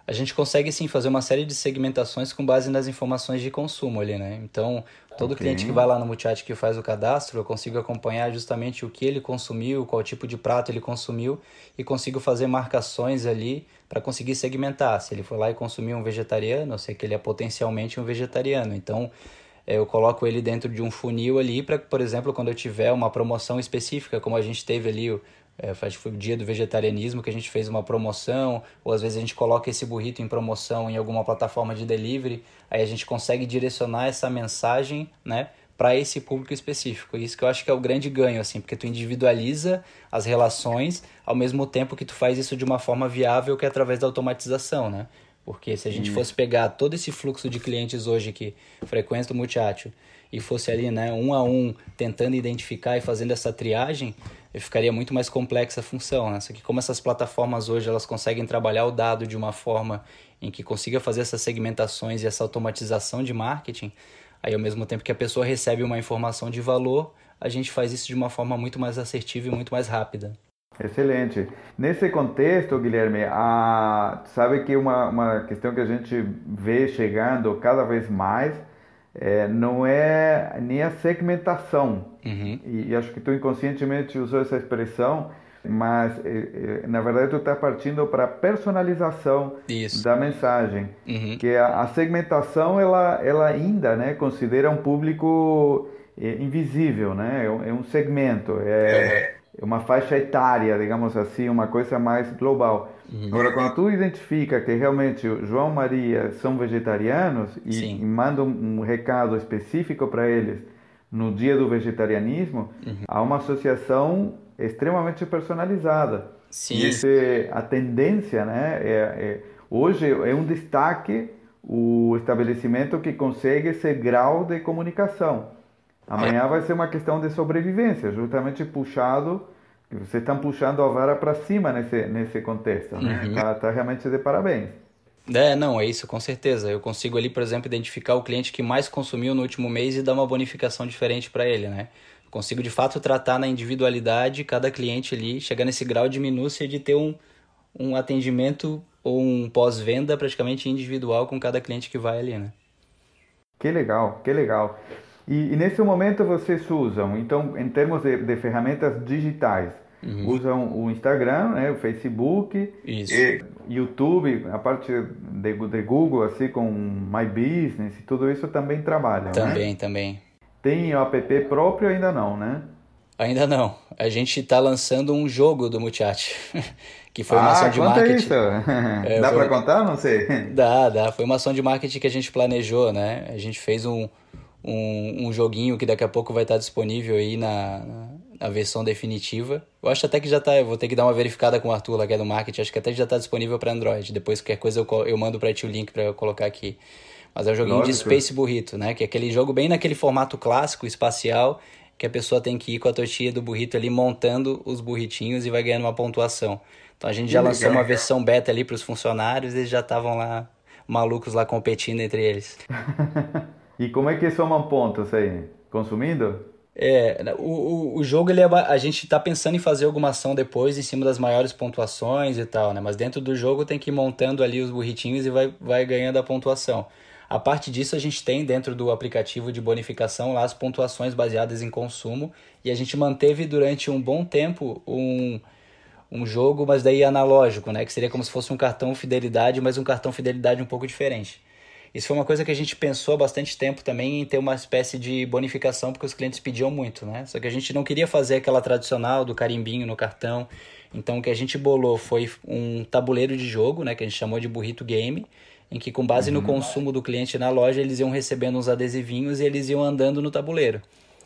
a gente consegue sim fazer uma série de segmentações com base nas informações de consumo ali, né? Então, todo okay. cliente que vai lá no Multichat que faz o cadastro, eu consigo acompanhar justamente o que ele consumiu, qual tipo de prato ele consumiu e consigo fazer marcações ali para conseguir segmentar. Se ele for lá e consumir um vegetariano, eu sei que ele é potencialmente um vegetariano. Então, eh, eu coloco ele dentro de um funil ali para, por exemplo, quando eu tiver uma promoção específica, como a gente teve ali é, acho que foi o dia do vegetarianismo que a gente fez uma promoção, ou às vezes a gente coloca esse burrito em promoção em alguma plataforma de delivery, aí a gente consegue direcionar essa mensagem, né, para esse público específico. Isso que eu acho que é o grande ganho, assim, porque tu individualiza as relações ao mesmo tempo que tu faz isso de uma forma viável, que é através da automatização, né? Porque se a gente fosse pegar todo esse fluxo de clientes hoje que frequentam o multiátil e fosse ali, né, um a um, tentando identificar e fazendo essa triagem, ficaria muito mais complexa a função. Né? Só que como essas plataformas hoje elas conseguem trabalhar o dado de uma forma em que consiga fazer essas segmentações e essa automatização de marketing, aí ao mesmo tempo que a pessoa recebe uma informação de valor, a gente faz isso de uma forma muito mais assertiva e muito mais rápida. Excelente. Nesse contexto, Guilherme, a, sabe que uma, uma questão que a gente vê chegando cada vez mais é, não é nem a segmentação. Uhum. E, e, acho que tu inconscientemente usou essa expressão, mas é, é, na verdade tu está partindo para a personalização Isso. da mensagem, uhum. que a, a, segmentação ela, ela ainda, né, considera um público é, invisível, né, é um, é segmento, é, é uma faixa etária, digamos assim, uma coisa mais global. Uhum. Agora, quando tu identifica que realmente João Maria são vegetarianos e, e manda um, um, recado específico para eles no dia do vegetarianismo, uhum. há uma associação extremamente personalizada. Sim. E esse, a tendência, né, é, é, hoje é um destaque o estabelecimento que consegue esse grau de comunicação. Amanhã vai ser uma questão de sobrevivência, justamente puxado vocês estão puxando a vara para cima nesse, nesse contexto, né? Uhum. Tá, tá realmente de parabéns. É, não, é isso, com certeza. Eu consigo ali, por exemplo, identificar o cliente que mais consumiu no último mês e dar uma bonificação diferente para ele, né? Consigo de fato tratar na individualidade cada cliente ali, chegar nesse grau de minúcia de ter um, um atendimento ou um pós-venda praticamente individual com cada cliente que vai ali, né? Que legal, que legal. E, e nesse momento vocês usam, então, em termos de, de ferramentas digitais, Uhum. Usam o Instagram, né, o Facebook, Isso. YouTube, a parte de, de, Google, assim, com My Business, tudo isso também trabalha. Né? Também, né? também. Tem o app próprio ainda não, né? Ainda não. A gente está lançando um jogo do Multichat, que foi uma ah, ação de marketing. Isso. É, dá para contar? Não sei. Dá, dá. Foi uma ação de marketing que a gente planejou, né? A gente fez um, um, um joguinho que daqui a pouco vai estar disponível aí na, na versão definitiva. Eu acho até que já tá, eu vou ter que dar uma verificada com o Arthur lá que é do marketing, acho que até já está disponível para Android. Depois qualquer coisa eu, eu mando para ti o link para eu colocar aqui. Mas é um joguinho Lógico. de Space Burrito, né? Que é aquele jogo bem naquele formato clássico, espacial, que a pessoa tem que ir com a tortilha do burrito ali montando os burritinhos e vai ganhando uma pontuação. Então a gente já lançou uma versão beta ali para os funcionários, eles já estavam lá malucos lá competindo entre eles. E como é que somam pontos aí? Consumindo? É, o, o jogo ele é, a gente está pensando em fazer alguma ação depois em cima das maiores pontuações e tal, né? Mas dentro do jogo tem que ir montando ali os burritinhos e vai, vai ganhando a pontuação. A parte disso a gente tem dentro do aplicativo de bonificação lá as pontuações baseadas em consumo e a gente manteve durante um bom tempo um, um jogo, mas daí analógico, né? Que seria como se fosse um cartão fidelidade, mas um cartão fidelidade um pouco diferente. Isso foi uma coisa que a gente pensou há bastante tempo também em ter uma espécie de bonificação, porque os clientes pediam muito, né? Só que a gente não queria fazer aquela tradicional do carimbinho no cartão. Então o que a gente bolou foi um tabuleiro de jogo, né? Que a gente chamou de burrito game, em que com base uhum. no consumo do cliente na loja, eles iam recebendo uns adesivinhos e eles iam andando no tabuleiro.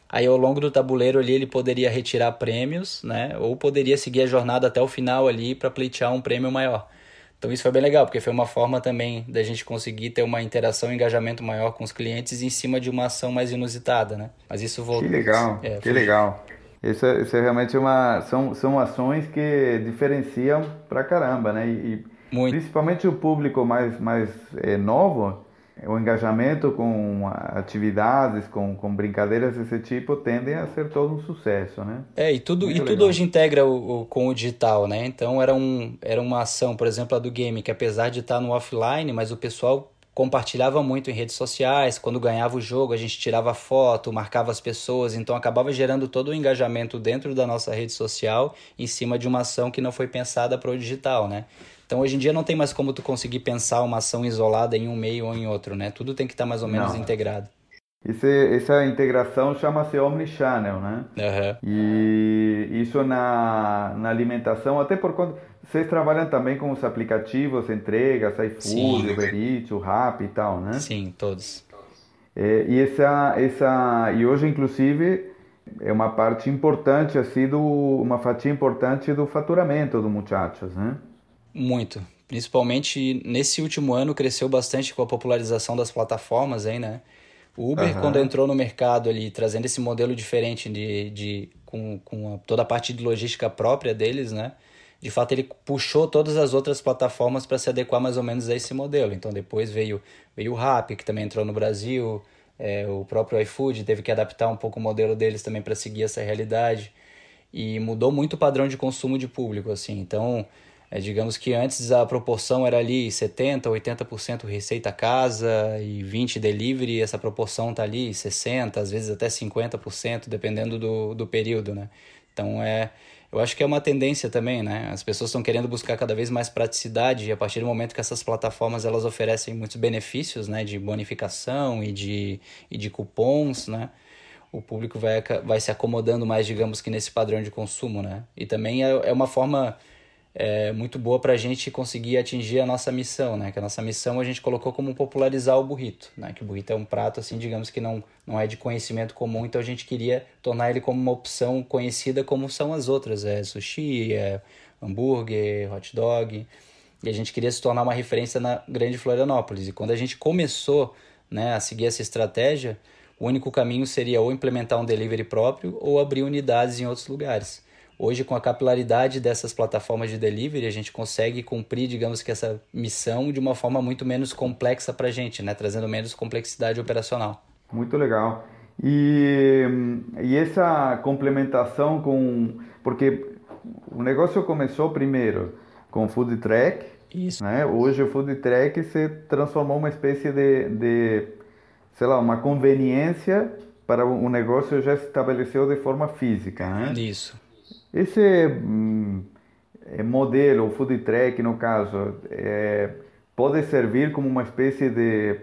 Aí ao longo do tabuleiro ali ele poderia retirar prêmios, né? Ou poderia seguir a jornada até o final ali para pleitear um prêmio maior. Então isso foi bem legal, porque foi uma forma também da gente conseguir ter uma interação e engajamento maior com os clientes em cima de uma ação mais inusitada, né? Mas isso voltou. Que legal, é, que legal. Isso, é, isso é realmente uma são, são ações que diferenciam pra caramba, né? E, Muito. principalmente o público mais mais é, novo o engajamento com atividades, com, com brincadeiras desse tipo tendem a ser todo um sucesso, né? É, e tudo, e tudo hoje integra o, o, com o digital, né? Então era, um, era uma ação, por exemplo, a do game, que apesar de estar no offline, mas o pessoal compartilhava muito em redes sociais, quando ganhava o jogo a gente tirava foto, marcava as pessoas, então acabava gerando todo o engajamento dentro da nossa rede social em cima de uma ação que não foi pensada para o digital, né? Então hoje em dia não tem mais como tu conseguir pensar uma ação isolada em um meio ou em outro, né? Tudo tem que estar tá mais ou menos não. integrado. Esse, essa integração chama-se Omnichannel, né? Uhum. E isso na, na alimentação, até por conta... Vocês trabalham também com os aplicativos, entregas, iFood, Uber Eats, o Rappi e tal, né? Sim, todos. É, e, essa, essa, e hoje, inclusive, é uma parte importante, assim, do, uma fatia importante do faturamento do Muchachos, né? Muito. Principalmente nesse último ano cresceu bastante com a popularização das plataformas aí, né? O Uber, uhum. quando entrou no mercado ali, trazendo esse modelo diferente de, de com, com a, toda a parte de logística própria deles, né? De fato, ele puxou todas as outras plataformas para se adequar mais ou menos a esse modelo. Então, depois veio, veio o Rappi, que também entrou no Brasil, é, o próprio iFood teve que adaptar um pouco o modelo deles também para seguir essa realidade. E mudou muito o padrão de consumo de público, assim. Então, é, digamos que antes a proporção era ali 70%, 80% receita casa e 20% delivery, essa proporção está ali 60%, às vezes até 50%, dependendo do, do período, né? Então é, eu acho que é uma tendência também, né? As pessoas estão querendo buscar cada vez mais praticidade e a partir do momento que essas plataformas elas oferecem muitos benefícios, né? De bonificação e de, e de cupons, né? O público vai, vai se acomodando mais, digamos que nesse padrão de consumo, né? E também é, é uma forma é, muito boa para a gente conseguir atingir a nossa missão, né? Que a nossa missão a gente colocou como popularizar o burrito, né? Que o burrito é um prato, assim, digamos que não, não é de conhecimento comum, então a gente queria tornar ele como uma opção conhecida como são as outras, é sushi, é hambúrguer, hot dog, e a gente queria se tornar uma referência na grande Florianópolis. E quando a gente começou né, a seguir essa estratégia, o único caminho seria ou implementar um delivery próprio ou abrir unidades em outros lugares. Hoje, com a capilaridade dessas plataformas de delivery, a gente consegue cumprir, digamos que, essa missão de uma forma muito menos complexa para a gente, né? trazendo menos complexidade operacional. Muito legal. E, e essa complementação com. Porque o negócio começou primeiro com o food track. Isso. Né? Hoje o food track se transformou uma espécie de, de sei lá, uma conveniência para o negócio já se estabeleceu de forma física. Né? Isso. Esse hum, é, modelo, o food track no caso, é, pode servir como uma espécie de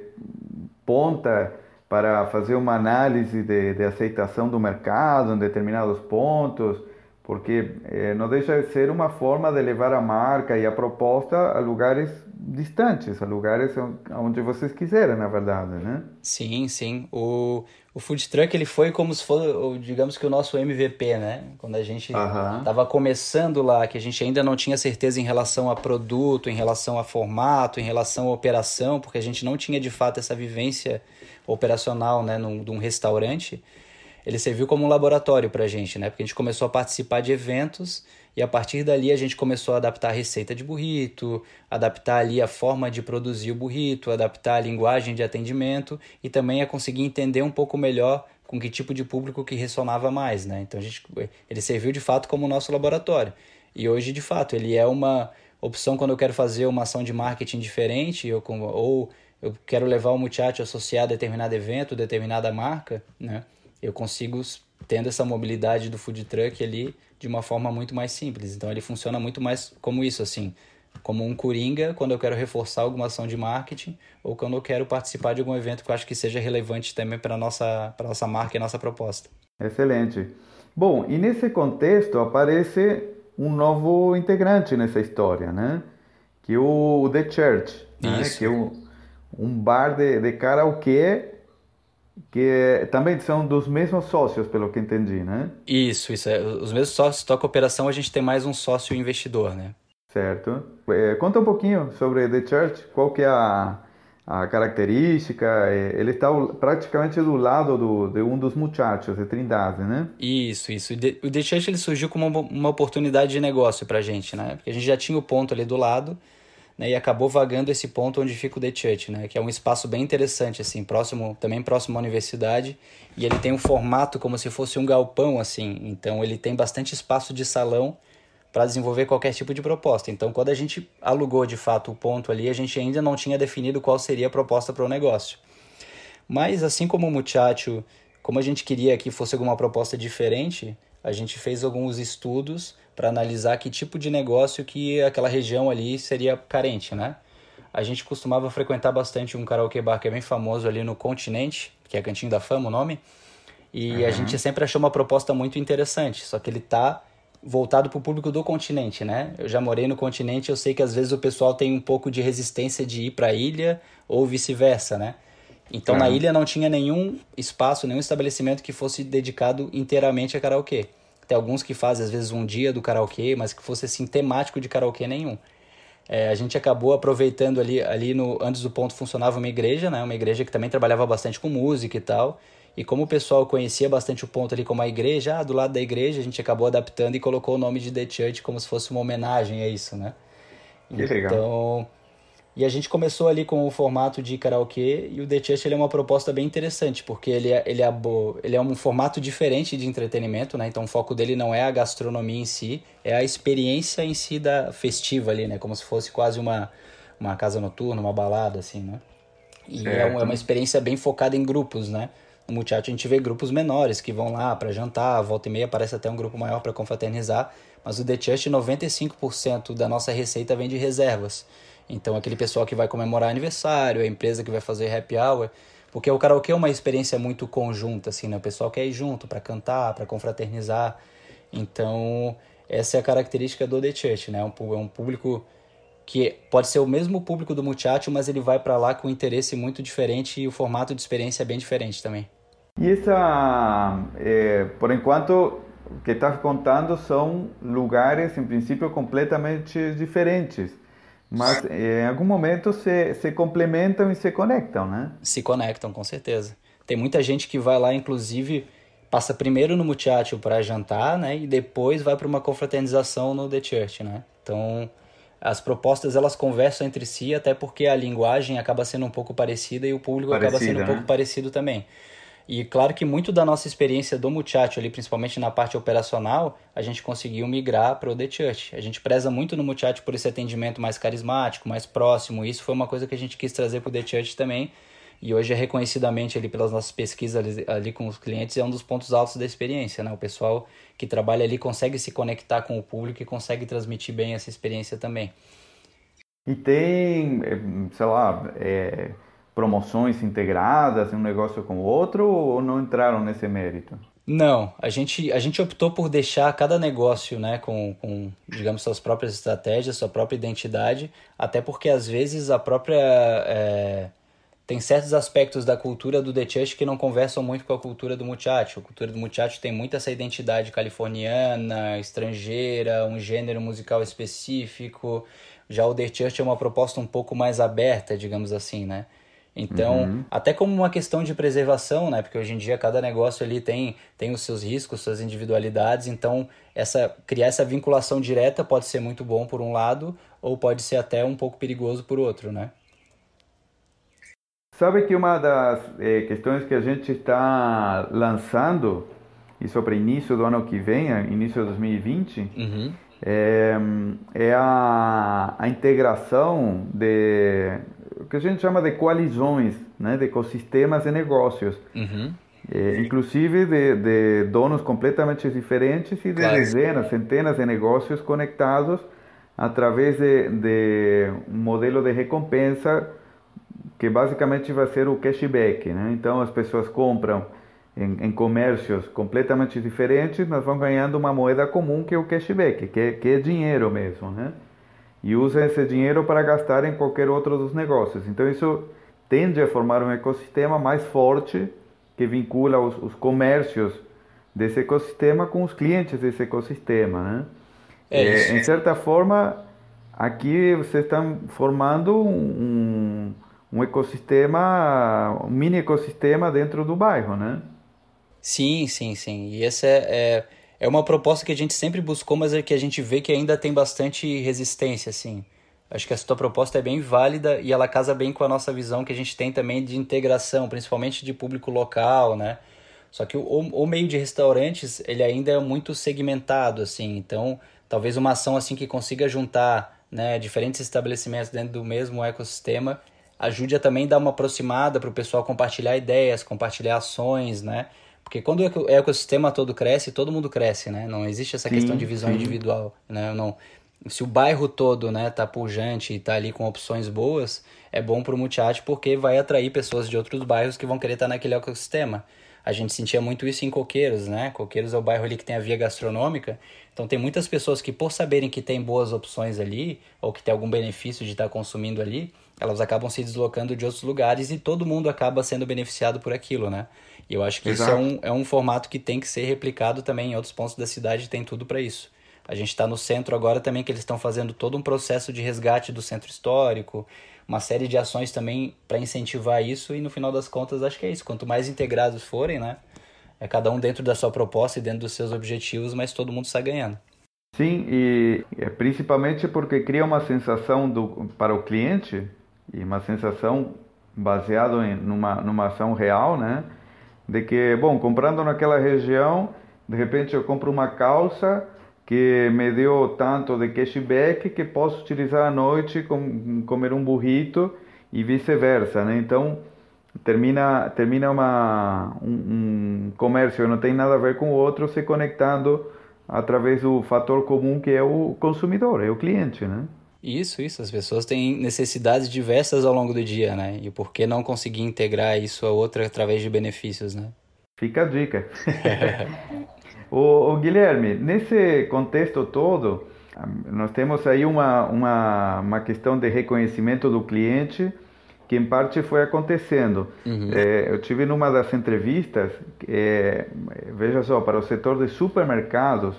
ponta para fazer uma análise de, de aceitação do mercado em determinados pontos, porque é, não deixa de ser uma forma de levar a marca e a proposta a lugares distantes, a lugares onde vocês quiserem, na verdade, né? Sim, sim. O, o food truck ele foi como se fosse, digamos que o nosso MVP, né? Quando a gente estava uhum. começando lá, que a gente ainda não tinha certeza em relação a produto, em relação a formato, em relação à operação, porque a gente não tinha de fato essa vivência operacional, né, num, num restaurante. Ele serviu como um laboratório para a gente, né? Porque a gente começou a participar de eventos e a partir dali a gente começou a adaptar a receita de burrito, adaptar ali a forma de produzir o burrito, adaptar a linguagem de atendimento e também a conseguir entender um pouco melhor com que tipo de público que ressonava mais, né? Então a gente, ele serviu de fato como nosso laboratório. E hoje, de fato, ele é uma opção quando eu quero fazer uma ação de marketing diferente ou, ou eu quero levar o muchacho associado a determinado evento, determinada marca, né? Eu consigo tendo essa mobilidade do food truck ali de uma forma muito mais simples. Então ele funciona muito mais como isso, assim, como um coringa quando eu quero reforçar alguma ação de marketing ou quando eu quero participar de algum evento que eu acho que seja relevante também para a nossa, para nossa marca e nossa proposta. Excelente. Bom, e nesse contexto aparece um novo integrante nessa história, né? Que é o The Church, né? que é um, um bar de, de karaokê que também são dos mesmos sócios, pelo que entendi, né? Isso, isso. É. Os mesmos sócios toca operação, a gente tem mais um sócio investidor, né? Certo. É, conta um pouquinho sobre The Church, qual que é a, a característica. É, ele está praticamente do lado do, de um dos muchachos de Trindade, né? Isso, isso. O The Church ele surgiu como uma, uma oportunidade de negócio para a gente, né? Porque a gente já tinha o ponto ali do lado né, e acabou vagando esse ponto onde fica o The Church, né, que é um espaço bem interessante, assim, próximo, também próximo à universidade, e ele tem um formato como se fosse um galpão, assim, então ele tem bastante espaço de salão para desenvolver qualquer tipo de proposta. Então, quando a gente alugou de fato o ponto ali, a gente ainda não tinha definido qual seria a proposta para o negócio. Mas, assim como o Muchacho, como a gente queria que fosse alguma proposta diferente, a gente fez alguns estudos para analisar que tipo de negócio que aquela região ali seria carente, né? A gente costumava frequentar bastante um karaokê bar que é bem famoso ali no continente, que é Cantinho da Fama o nome, e uhum. a gente sempre achou uma proposta muito interessante, só que ele tá voltado para o público do continente, né? Eu já morei no continente, eu sei que às vezes o pessoal tem um pouco de resistência de ir para a ilha ou vice-versa, né? Então uhum. na ilha não tinha nenhum espaço, nenhum estabelecimento que fosse dedicado inteiramente a karaokê. Tem alguns que fazem, às vezes, um dia do karaokê, mas que fosse assim, temático de karaokê nenhum. É, a gente acabou aproveitando ali, ali no, antes do ponto funcionava uma igreja, né? Uma igreja que também trabalhava bastante com música e tal. E como o pessoal conhecia bastante o ponto ali como a igreja, ah, do lado da igreja, a gente acabou adaptando e colocou o nome de The Church como se fosse uma homenagem a isso, né? Que então, legal. E a gente começou ali com o formato de karaokê e o The Church ele é uma proposta bem interessante, porque ele é, ele, é, ele é um formato diferente de entretenimento, né? Então o foco dele não é a gastronomia em si, é a experiência em si da festiva ali, né? Como se fosse quase uma, uma casa noturna, uma balada, assim, né? E é, é uma experiência bem focada em grupos, né? No Muchacho a gente vê grupos menores que vão lá para jantar, volta e meia aparece até um grupo maior para confraternizar, mas o The Church 95% da nossa receita vem de reservas. Então, aquele pessoal que vai comemorar aniversário, a empresa que vai fazer happy hour. Porque o karaokê é uma experiência muito conjunta, assim, né? O pessoal quer ir junto para cantar, para confraternizar. Então, essa é a característica do The Church, né? É um, é público que pode ser o mesmo público do Muchacho, mas ele vai para lá com um interesse muito diferente e o formato de experiência é bem diferente também. E essa, é, por enquanto, que está contando são lugares, em princípio, completamente diferentes. Mas em algum momento se, se complementam e se conectam, né? Se conectam, com certeza. Tem muita gente que vai lá, inclusive, passa primeiro no Muchacho para jantar, né? E depois vai para uma confraternização no The Church, né? Então, as propostas elas conversam entre si, até porque a linguagem acaba sendo um pouco parecida e o público Parecida, acaba sendo um né? pouco parecido também. E claro que muito da nossa experiência do Muchacho ali, principalmente na parte operacional, a gente conseguiu migrar para o The Church. A gente preza muito no Muchacho por esse atendimento mais carismático, mais próximo. E isso foi uma coisa que a gente quis trazer para o The Church também. E hoje é reconhecidamente ali pelas nossas pesquisas ali, ali, com os clientes, é um dos pontos altos da experiência, né? O pessoal que trabalha ali consegue se conectar com o público e consegue transmitir bem essa experiência também. E tem, eh, sei lá, é promoções integradas, um negócio com o outro, ou não entraram nesse mérito? Não, a gente, a gente optou por deixar cada negócio né, com, com, digamos, suas próprias estratégias, sua própria identidade, até porque às vezes a própria. É, tem certos aspectos da cultura do The Church que não conversam muito com a cultura do Muchacho. A cultura do Muchacho tem muito essa identidade californiana, estrangeira, um gênero musical específico. Já o The Church é uma proposta um pouco mais aberta, digamos assim, né? Então, uhum. até como uma questão de preservação, né? Porque hoje em dia cada negócio ali tem, tem os seus riscos, suas individualidades. Então, essa criar essa vinculação direta pode ser muito bom por um lado, ou pode ser até um pouco perigoso por outro, né? Sabe que uma das eh, questões que a gente está lançando, isso para início do ano que vem, início de 2020, uhum. é, é a, a integração de que a gente chama de coalizões, né, de ecossistemas de negócios. Uhum. É, inclusive de, de, donos completamente diferentes e de claro. dezenas, centenas de negócios conectados através de, de, um modelo de recompensa que basicamente vai ser o cashback. Né? Então as pessoas compram em, em, comércios completamente diferentes, mas vão ganhando uma moeda comum que é o cashback, que é, que é dinheiro mesmo. Né? E usa esse dinheiro para gastar em qualquer outro dos negócios. Então isso tende a formar um ecossistema mais forte que vincula os, os comércios desse ecossistema com os clientes desse ecossistema, né? É, é, em certa forma, aqui vocês estão formando um, um ecossistema, um mini ecossistema dentro do bairro, né? Sim, sim, sim. E essa é, é, é uma proposta que a gente sempre buscou, mas é que a gente vê que ainda tem bastante resistência, assim. Acho que essa tua proposta é bem válida e ela casa bem com a nossa visão que a gente tem também de integração, principalmente de público local, né? Só que o, o meio de restaurantes, ele ainda é muito segmentado, assim. Então, talvez uma ação assim que consiga juntar né, diferentes estabelecimentos dentro do mesmo ecossistema ajude a também dar uma aproximada para o pessoal compartilhar ideias, compartilhar ações, né? Porque quando o ecossistema todo cresce, todo mundo cresce, né? Não existe essa sim, questão de visão sim. individual, né? Não, se o bairro todo, né, tá pujante e tá ali com opções boas, é bom para o Multiate porque vai atrair pessoas de outros bairros que vão querer estar tá naquele ecossistema. A gente sentia muito isso em Coqueiros, né? Coqueiros é o bairro ali que tem a via gastronômica. Então tem muitas pessoas que por saberem que tem boas opções ali, ou que tem algum benefício de estar consumindo ali, elas acabam se deslocando de outros lugares e todo mundo acaba sendo beneficiado por aquilo, né? E eu acho que Exato. isso é um, é um formato que tem que ser replicado também em outros pontos da cidade, tem tudo para isso. A gente está no centro agora também, que eles estão fazendo todo um processo de resgate do centro histórico, uma série de ações também para incentivar isso e no final das contas acho que é isso. Quanto mais integrados forem, né? É cada um dentro da sua proposta e dentro dos seus objetivos, mas todo mundo sai ganhando. Sim, e é principalmente porque cria uma sensação do, para o cliente e uma sensação baseada em numa, numa ação real, né? De que, bom, comprando naquela região, de repente eu compro uma calça que me deu tanto de cashback que posso utilizar à noite com comer um burrito e vice-versa, né? Então termina termina uma um, um, comércio não tem nada a ver com o outro se conectando através do fator comum que é o consumidor, é o cliente, né? Isso, isso. As pessoas têm necessidades diversas ao longo do dia, né? E por que não conseguir integrar isso a outra através de benefícios, né? Fica a dica. O, o, Guilherme, nesse contexto todo, nós temos aí uma, uma, uma questão de reconhecimento do cliente que em parte foi acontecendo. Uhum. É, eu tive numa das entrevistas, é, veja só, para o setor de supermercados,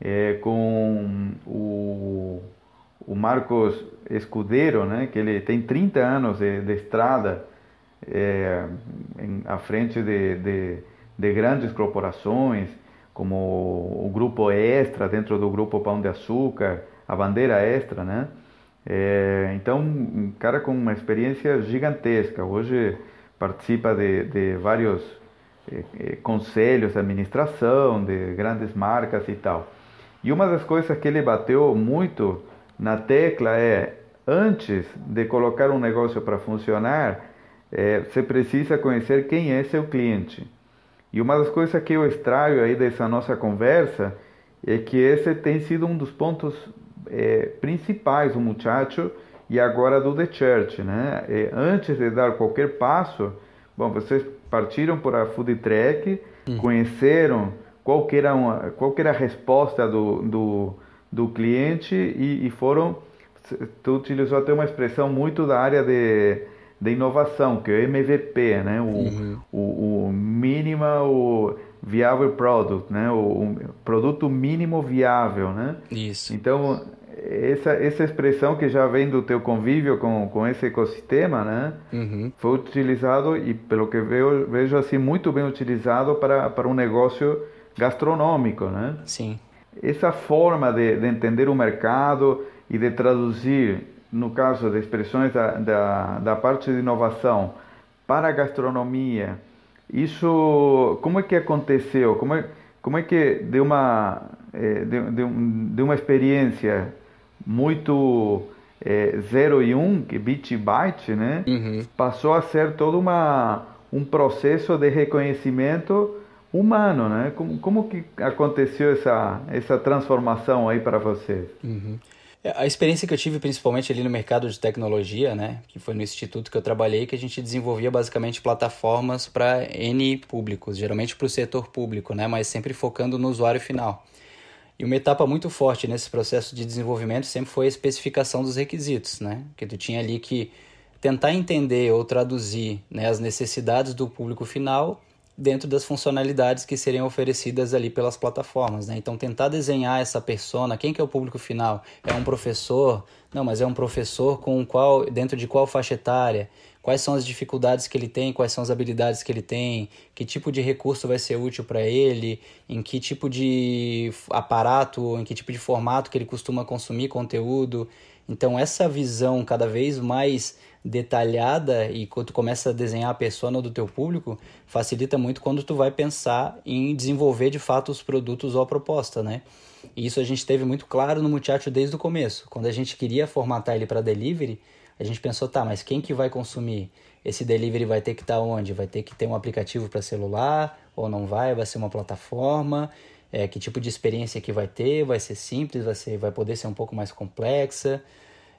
é, com o, o Marcos Escudeiro, né, que ele tem 30 anos de, de estrada é, em, à frente de, de, de grandes corporações, como o grupo Extra, dentro do grupo Pão de Açúcar, a bandeira Extra, né? É, então, um cara com uma experiência gigantesca. Hoje participa de, de vários é, conselhos de administração, de grandes marcas e tal. E uma das coisas que ele bateu muito na tecla é: antes de colocar um negócio para funcionar, é, você precisa conhecer quem é seu cliente. E uma das coisas que eu extraio aí dessa nossa conversa é que esse tem sido um dos pontos é, principais do muchacho e agora do The Church, né? É, antes de dar qualquer passo, bom, vocês partiram por a food track, hum. conheceram qual era, uma, qual era a resposta do, do, do cliente e, e foram, tu utilizou até uma expressão muito da área de de inovação, que é o MVP, né? o, uhum. o, o minimal viável product, né? O, o, produto mínimo viável, né? Isso. Então essa essa expressão que já vem do teu convívio com, com esse ecossistema, né? Uhum. Foi utilizado e pelo que vejo, vejo assim muito bem utilizado para para um negócio gastronômico, né? Sim. Essa forma de, de entender o mercado e de traduzir no caso de expressões da, da, da parte de inovação para a gastronomia, isso como é que aconteceu? Como é, como é que de uma é, de, de, de uma experiência muito é, zero e um, que bit byte, né, uhum. passou a ser todo uma um processo de reconhecimento humano, né? Como, como que aconteceu essa essa transformação aí para vocês? Uhum. É, a experiência que eu tive principalmente ali no mercado de tecnologia, né, que foi no instituto que eu trabalhei, que a gente desenvolvia basicamente plataformas para N públicos, geralmente para o setor público, né, mas sempre focando no usuário final. E uma etapa muito forte nesse processo de desenvolvimento sempre foi a especificação dos requisitos, né, que tu tinha ali que tentar entender ou traduzir né, as necessidades do público final dentro das funcionalidades que seriam oferecidas ali pelas plataformas, né? Então tentar desenhar essa persona, quem que é o público final? É um professor? Não, mas é um professor com qual dentro de qual faixa etária? Quais são as dificuldades que ele tem, quais são as habilidades que ele tem, que tipo de recurso vai ser útil para ele, em que tipo de aparato, em que tipo de formato que ele costuma consumir conteúdo. Então essa visão cada vez mais detalhada e quando tu começa a desenhar a persona do teu público, facilita muito quando tu vai pensar em desenvolver de fato os produtos ou a proposta, né? E isso a gente teve muito claro no Muchacho desde o começo. Quando a gente queria formatar ele para delivery, a gente pensou, tá, mas quem que vai consumir? Esse delivery vai ter que estar tá onde? Vai ter que ter um aplicativo para celular ou não vai? Vai ser uma plataforma? É, que tipo de experiência que vai ter? Vai ser simples? Vai, ser, vai poder ser um pouco mais complexa?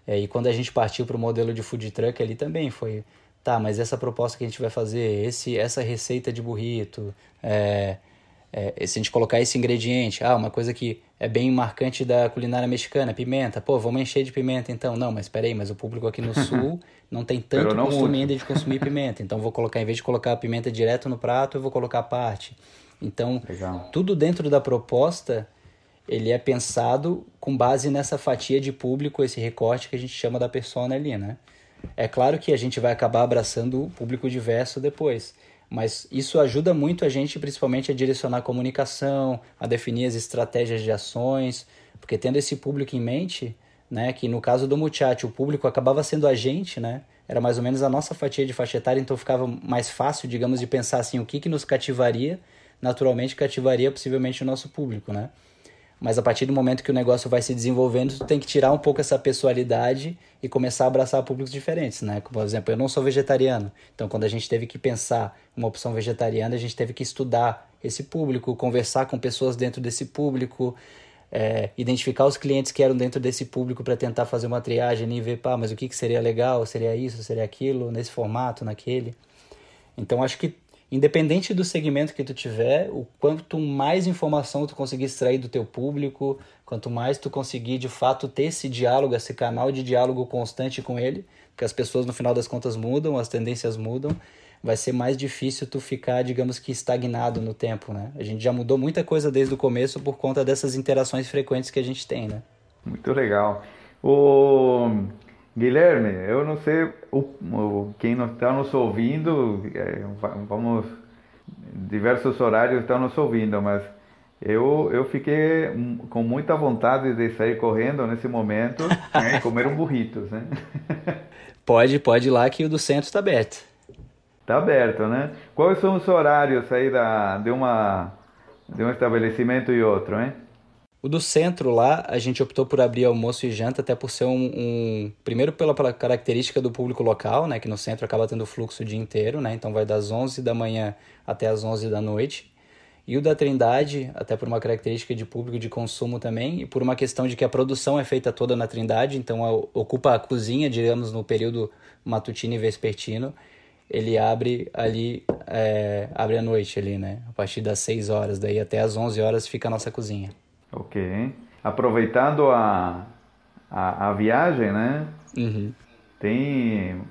É, e quando a gente partiu para o modelo de food truck ali também foi, tá, mas essa proposta que a gente vai fazer, esse, essa receita de burrito, é, é, se a gente colocar esse ingrediente, ah, uma coisa que é bem marcante da culinária mexicana, pimenta, pô, vamos encher de pimenta então. Não, mas espera aí, mas o público aqui no sul não tem tanto não costume ainda de consumir pimenta, então vou colocar, em vez de colocar a pimenta direto no prato, eu vou colocar a parte. Então, Legal. tudo dentro da proposta ele é pensado com base nessa fatia de público, esse recorte que a gente chama da persona ali, né? É claro que a gente vai acabar abraçando o público diverso depois, mas isso ajuda muito a gente, principalmente, a direcionar a comunicação, a definir as estratégias de ações, porque tendo esse público em mente, né, que no caso do Muchacho, o público acabava sendo a gente, né? Era mais ou menos a nossa fatia de faixa etária, então ficava mais fácil, digamos, de pensar assim, o que, que nos cativaria, naturalmente cativaria possivelmente o nosso público, né? Mas a partir do momento que o negócio vai se desenvolvendo, tu tem que tirar um pouco essa pessoalidade e começar a abraçar públicos diferentes, né? Por exemplo, eu não sou vegetariano. Então, quando a gente teve que pensar uma opção vegetariana, a gente teve que estudar esse público, conversar com pessoas dentro desse público, é, identificar os clientes que eram dentro desse público para tentar fazer uma triagem e ver, pá, mas o que, que seria legal? Seria isso? Seria aquilo? Nesse formato? Naquele? Então, acho que independente do segmento que tu tiver, o quanto mais informação tu conseguir extrair do teu público, quanto mais tu conseguir de fato ter esse diálogo, esse canal de diálogo constante com ele, porque as pessoas no final das contas mudam, as tendências mudam, vai ser mais difícil tu ficar, digamos que estagnado no tempo, né? A gente já mudou muita coisa desde o começo por conta dessas interações frequentes que a gente tem, né? Muito legal. O Guilherme, eu não sei o, quem está nos ouvindo, é, vamos, diversos horários estão nos ouvindo, mas eu, eu fiquei com muita vontade de sair correndo nesse momento né, e comer um burritos, né? Pode, pode ir lá que o do centro está aberto. Está aberto, né? Quais são os horários aí da, de, uma, de um estabelecimento e outro, hein? O do centro lá, a gente optou por abrir almoço e janta, até por ser um. um primeiro, pela, pela, característica do público local, né? Que no centro acaba tendo fluxo o dia inteiro, né? Então vai das 11 da manhã até as 11 da noite. E o da Trindade, até por uma característica de público de consumo também, e por uma questão de que a produção é feita toda na Trindade, então a, ocupa a cozinha, digamos, no período matutino e vespertino. Ele abre ali, é, abre à noite ali, né? A partir das 6 horas, daí até as 11 horas fica a nossa cozinha. Ok. Aproveitando a, a, a viagem, né? Uhum. Tem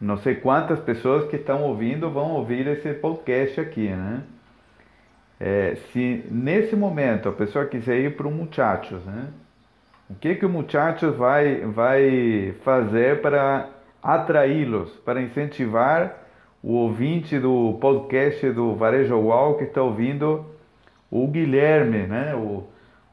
não sei quantas pessoas que estão ouvindo vão ouvir esse podcast aqui, né? É, se nesse momento a pessoa quiser ir para o Muchachos, né? O que que o Muchachos vai vai fazer para atraí-los, para incentivar o ouvinte do podcast do Varejo Uau que está ouvindo o Guilherme, né? O,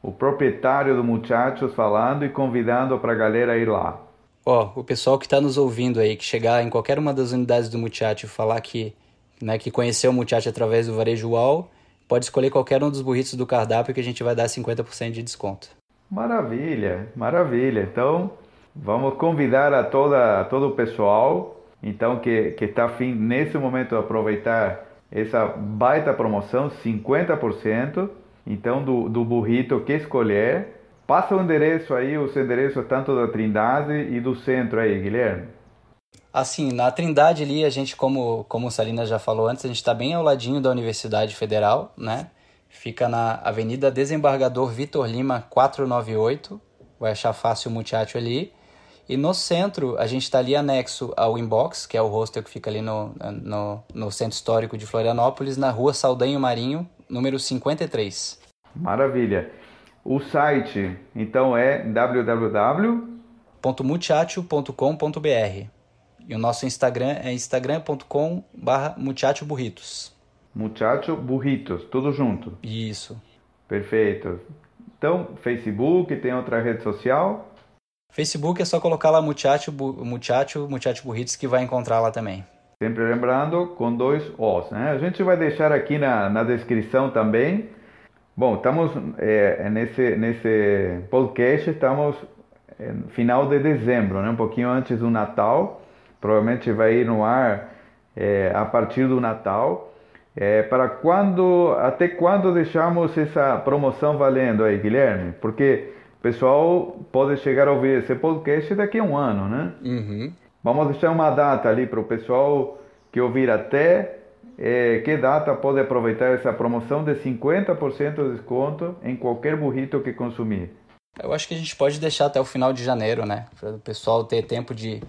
o proprietário do Muchachos falando e convidando para a galera ir lá. Ó, oh, o pessoal que está nos ouvindo aí, que chegar em qualquer uma das unidades do Muchacho e falar que, né, que conheceu o Muchacho através do Varejo UAU, pode escolher qualquer um dos burritos do cardápio que a gente vai dar 50% de desconto. Maravilha, maravilha. Então, vamos convidar a, toda, a todo o pessoal então que, que está afim nesse momento aproveitar essa baita promoção, 50%, então, do, do burrito que escolher, passa o endereço aí, os endereços tanto da Trindade e do centro aí, Guilherme. Assim, na Trindade ali, a gente, como, como o Salina já falou antes, a gente está bem ao ladinho da Universidade Federal, né? Fica na Avenida Desembargador Vitor Lima 498, vai achar fácil o muchacho ali. E no centro, a gente está ali anexo ao Inbox, que é o hostel que fica ali no, no, no Centro Histórico de Florianópolis, na rua Saldanho Marinho, número 53. Maravilha. O site, então, é www.muchacho.com.br e o nosso Instagram é instagram.com barra muchachoburritos. Muchacho Burritos, tudo junto. Isso. Perfeito. Então, Facebook, tem outra rede social? Facebook é só colocar lá Muchacho, Muchacho, Muchacho Burritos que vai encontrar lá também. Sempre lembrando, com dois Os, né? A gente vai deixar aqui na, na descrição também. Bom, estamos é, nesse, nesse podcast, estamos no final de dezembro, né? um pouquinho antes do Natal. Provavelmente vai ir no ar é, a partir do Natal. É, para quando, até quando deixamos essa promoção valendo aí, Guilherme? Porque o pessoal pode chegar a ouvir esse podcast daqui a um ano, né? Uhum. Vamos deixar uma data ali para o pessoal que ouvir até é, que data pode aproveitar essa promoção de 50% de desconto em qualquer burrito que consumir. Eu acho que a gente pode deixar até o final de janeiro, né? Para o pessoal ter tempo de,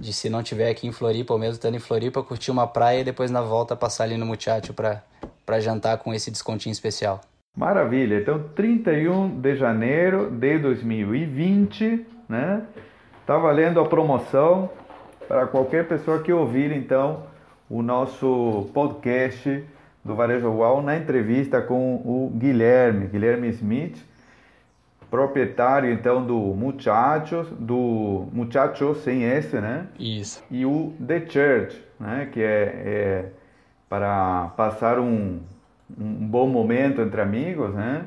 de, se não tiver aqui em Floripa, ou mesmo estando em Floripa, curtir uma praia e depois na volta passar ali no Muchacho para jantar com esse descontinho especial. Maravilha! Então, 31 de janeiro de 2020, né? Tá valendo a promoção para qualquer pessoa que ouvir, então, o nosso podcast do Varejo Uau na entrevista com o Guilherme, Guilherme Smith, proprietário então do Muchachos, do Muchachos sem S, né? Isso. E o The Church, né? Que é, é para passar um, um bom momento entre amigos, né?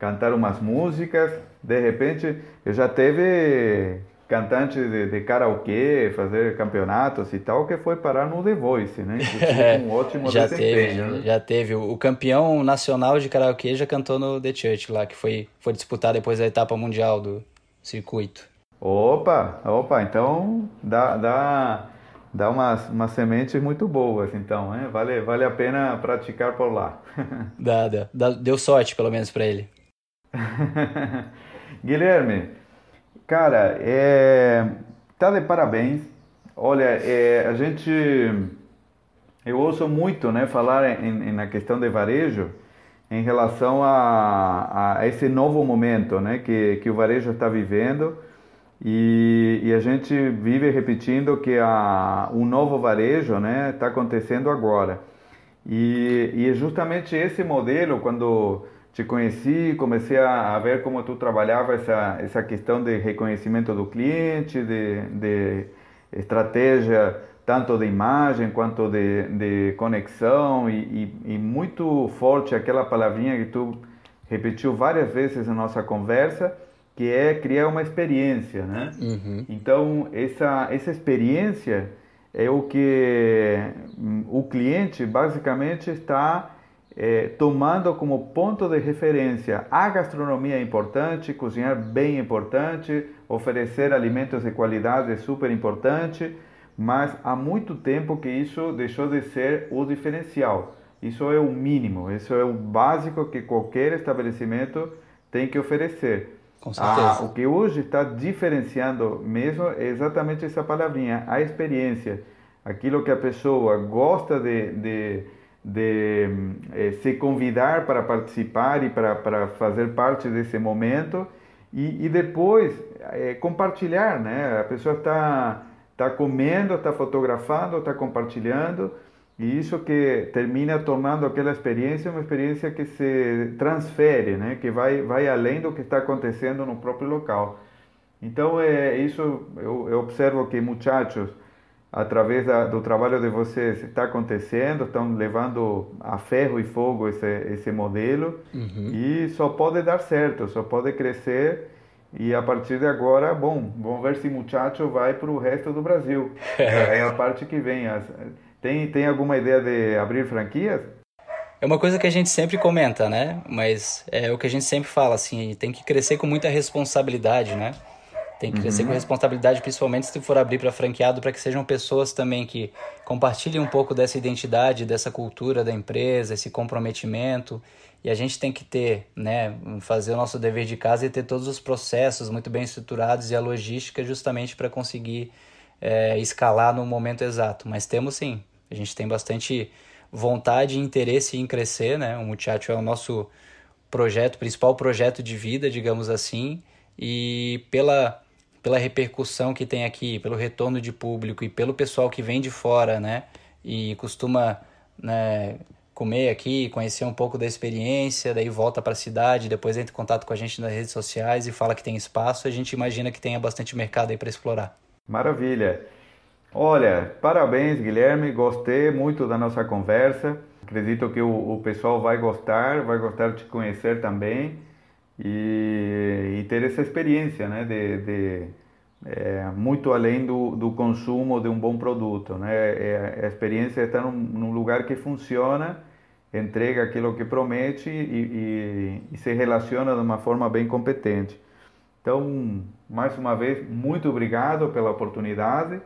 Cantar umas músicas. De repente, eu já teve cantante de, de karaokê, fazer campeonatos e tal, que foi parar no The Voice, né? um ótimo já teve, né? Já teve. O campeão nacional de karaokê já cantou no The Church lá, que foi, foi disputar depois da etapa mundial do circuito. Opa, opa, então dá, dá, dá umas, umas sementes muito boas, então, né? Vale, vale a pena praticar por lá. dá, dá, deu sorte, pelo menos, para ele. Guilherme, Cara, é, tá de parabéns. Olha, é, a gente, eu ouço muito, né, falar em, em, na questão de varejo em relação a, a esse novo momento, né, que, que o varejo está vivendo e, e, a gente vive repetindo que a, o novo varejo, né, está acontecendo agora. E, e é justamente esse modelo quando te conheci, comecei a, a, ver como tu trabalhava essa, essa questão de reconhecimento do cliente, de, de estratégia tanto de imagem quanto de, de conexão e, e, e, muito forte aquela palavrinha que tu repetiu várias vezes na nossa conversa, que é criar uma experiência, né? Uhum. Então, essa, essa experiência é o que o cliente basicamente está é, tomando como ponto de referência a gastronomia é importante, cozinhar bem é importante, oferecer alimentos de qualidade é super importante, mas há muito tempo que isso deixou de ser o diferencial. Isso é o mínimo, isso é o básico que qualquer estabelecimento tem que oferecer. Com certeza. Ah, o que hoje está diferenciando mesmo é exatamente essa palavrinha, a experiência. Aquilo que a pessoa gosta de, de de eh, se convidar para participar e para, para fazer parte desse momento e, e depois eh, compartilhar, né? A pessoa está tá comendo, está fotografando, está compartilhando e isso que termina tornando aquela experiência uma experiência que se transfere, né? Que vai vai além do que está acontecendo no próprio local. Então é isso eu, eu observo que muchachos através da, do trabalho de vocês está acontecendo, estão levando a ferro e fogo esse, esse modelo uhum. e só pode dar certo, só pode crescer e a partir de agora, bom, vamos ver se Muchacho vai para o resto do Brasil. é a parte que vem. Tem, tem alguma ideia de abrir franquias? É uma coisa que a gente sempre comenta, né? Mas é o que a gente sempre fala, assim, tem que crescer com muita responsabilidade, né? Tem que crescer uhum. com responsabilidade, principalmente se for abrir para franqueado, para que sejam pessoas também que compartilhem um pouco dessa identidade, dessa cultura da empresa, esse comprometimento. E a gente tem que ter, né, fazer o nosso dever de casa e ter todos os processos muito bem estruturados e a logística justamente para conseguir é, escalar no momento exato. Mas temos sim, a gente tem bastante vontade e interesse em crescer, né? O Muchacho é o nosso projeto, principal projeto de vida, digamos assim, e pela pela repercussão que tem aqui, pelo retorno de público e pelo pessoal que vem de fora, né? E costuma né, comer aqui, conhecer um pouco da experiência, daí volta para a cidade, depois entra em contato com a gente nas redes sociais e fala que tem espaço, a gente imagina que tenha bastante mercado aí para explorar. Maravilha. Olha, parabéns, Guilherme. Gostei muito da nossa conversa. Acredito que o, o pessoal vai gostar, vai gostar de te conhecer também e, e ter essa experiência, né, de, de é, muito além do, do consumo de um bom produto, né? É, a experiência é estar num, num, lugar que funciona, entrega aquilo que promete e, e, e se relaciona de uma forma bem competente. Então, mais uma vez, muito obrigado pela oportunidade.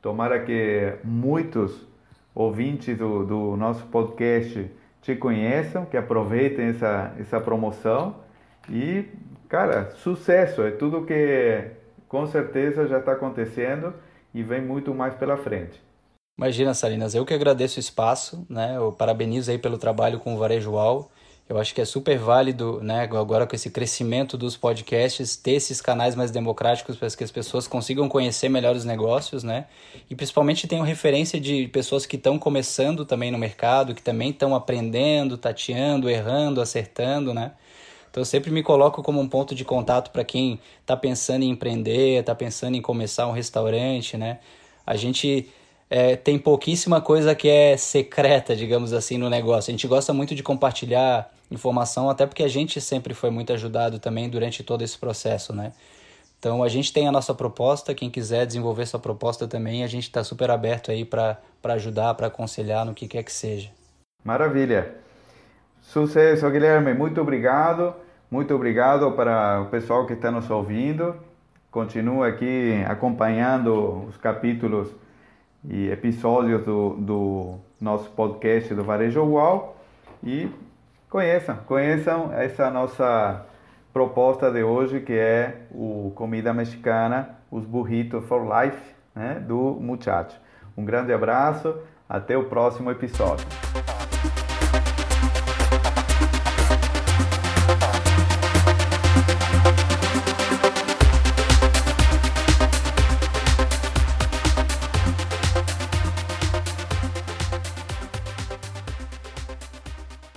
Tomara que muitos ouvintes do, do nosso podcast te conheçam, que aproveitem essa, essa promoção. E, cara, sucesso! É tudo que com certeza já está acontecendo e vem muito mais pela frente. Imagina, Salinas, eu que agradeço o espaço, né? Eu parabenizo aí pelo trabalho com o Varejo UAU. Eu acho que é super válido, né, agora com esse crescimento dos podcasts, ter esses canais mais democráticos para que as pessoas consigam conhecer melhor os negócios, né? E principalmente tenham referência de pessoas que estão começando também no mercado, que também estão aprendendo, tateando, errando, acertando, né? Então eu sempre me coloco como um ponto de contato para quem está pensando em empreender, está pensando em começar um restaurante, né? A gente é, tem pouquíssima coisa que é secreta, digamos assim, no negócio. A gente gosta muito de compartilhar informação, até porque a gente sempre foi muito ajudado também durante todo esse processo, né? Então a gente tem a nossa proposta, quem quiser desenvolver sua proposta também, a gente está super aberto aí para ajudar, para aconselhar no que quer que seja. Maravilha. Sucesso, Guilherme. Muito obrigado. Muito obrigado para o pessoal que está nos ouvindo. Continua aqui acompanhando os capítulos e episódios do, do nosso podcast do Varejo UAU e conheçam, conheçam essa nossa proposta de hoje que é o comida mexicana, os burritos for life, né, do Muchacho. Um grande abraço, até o próximo episódio.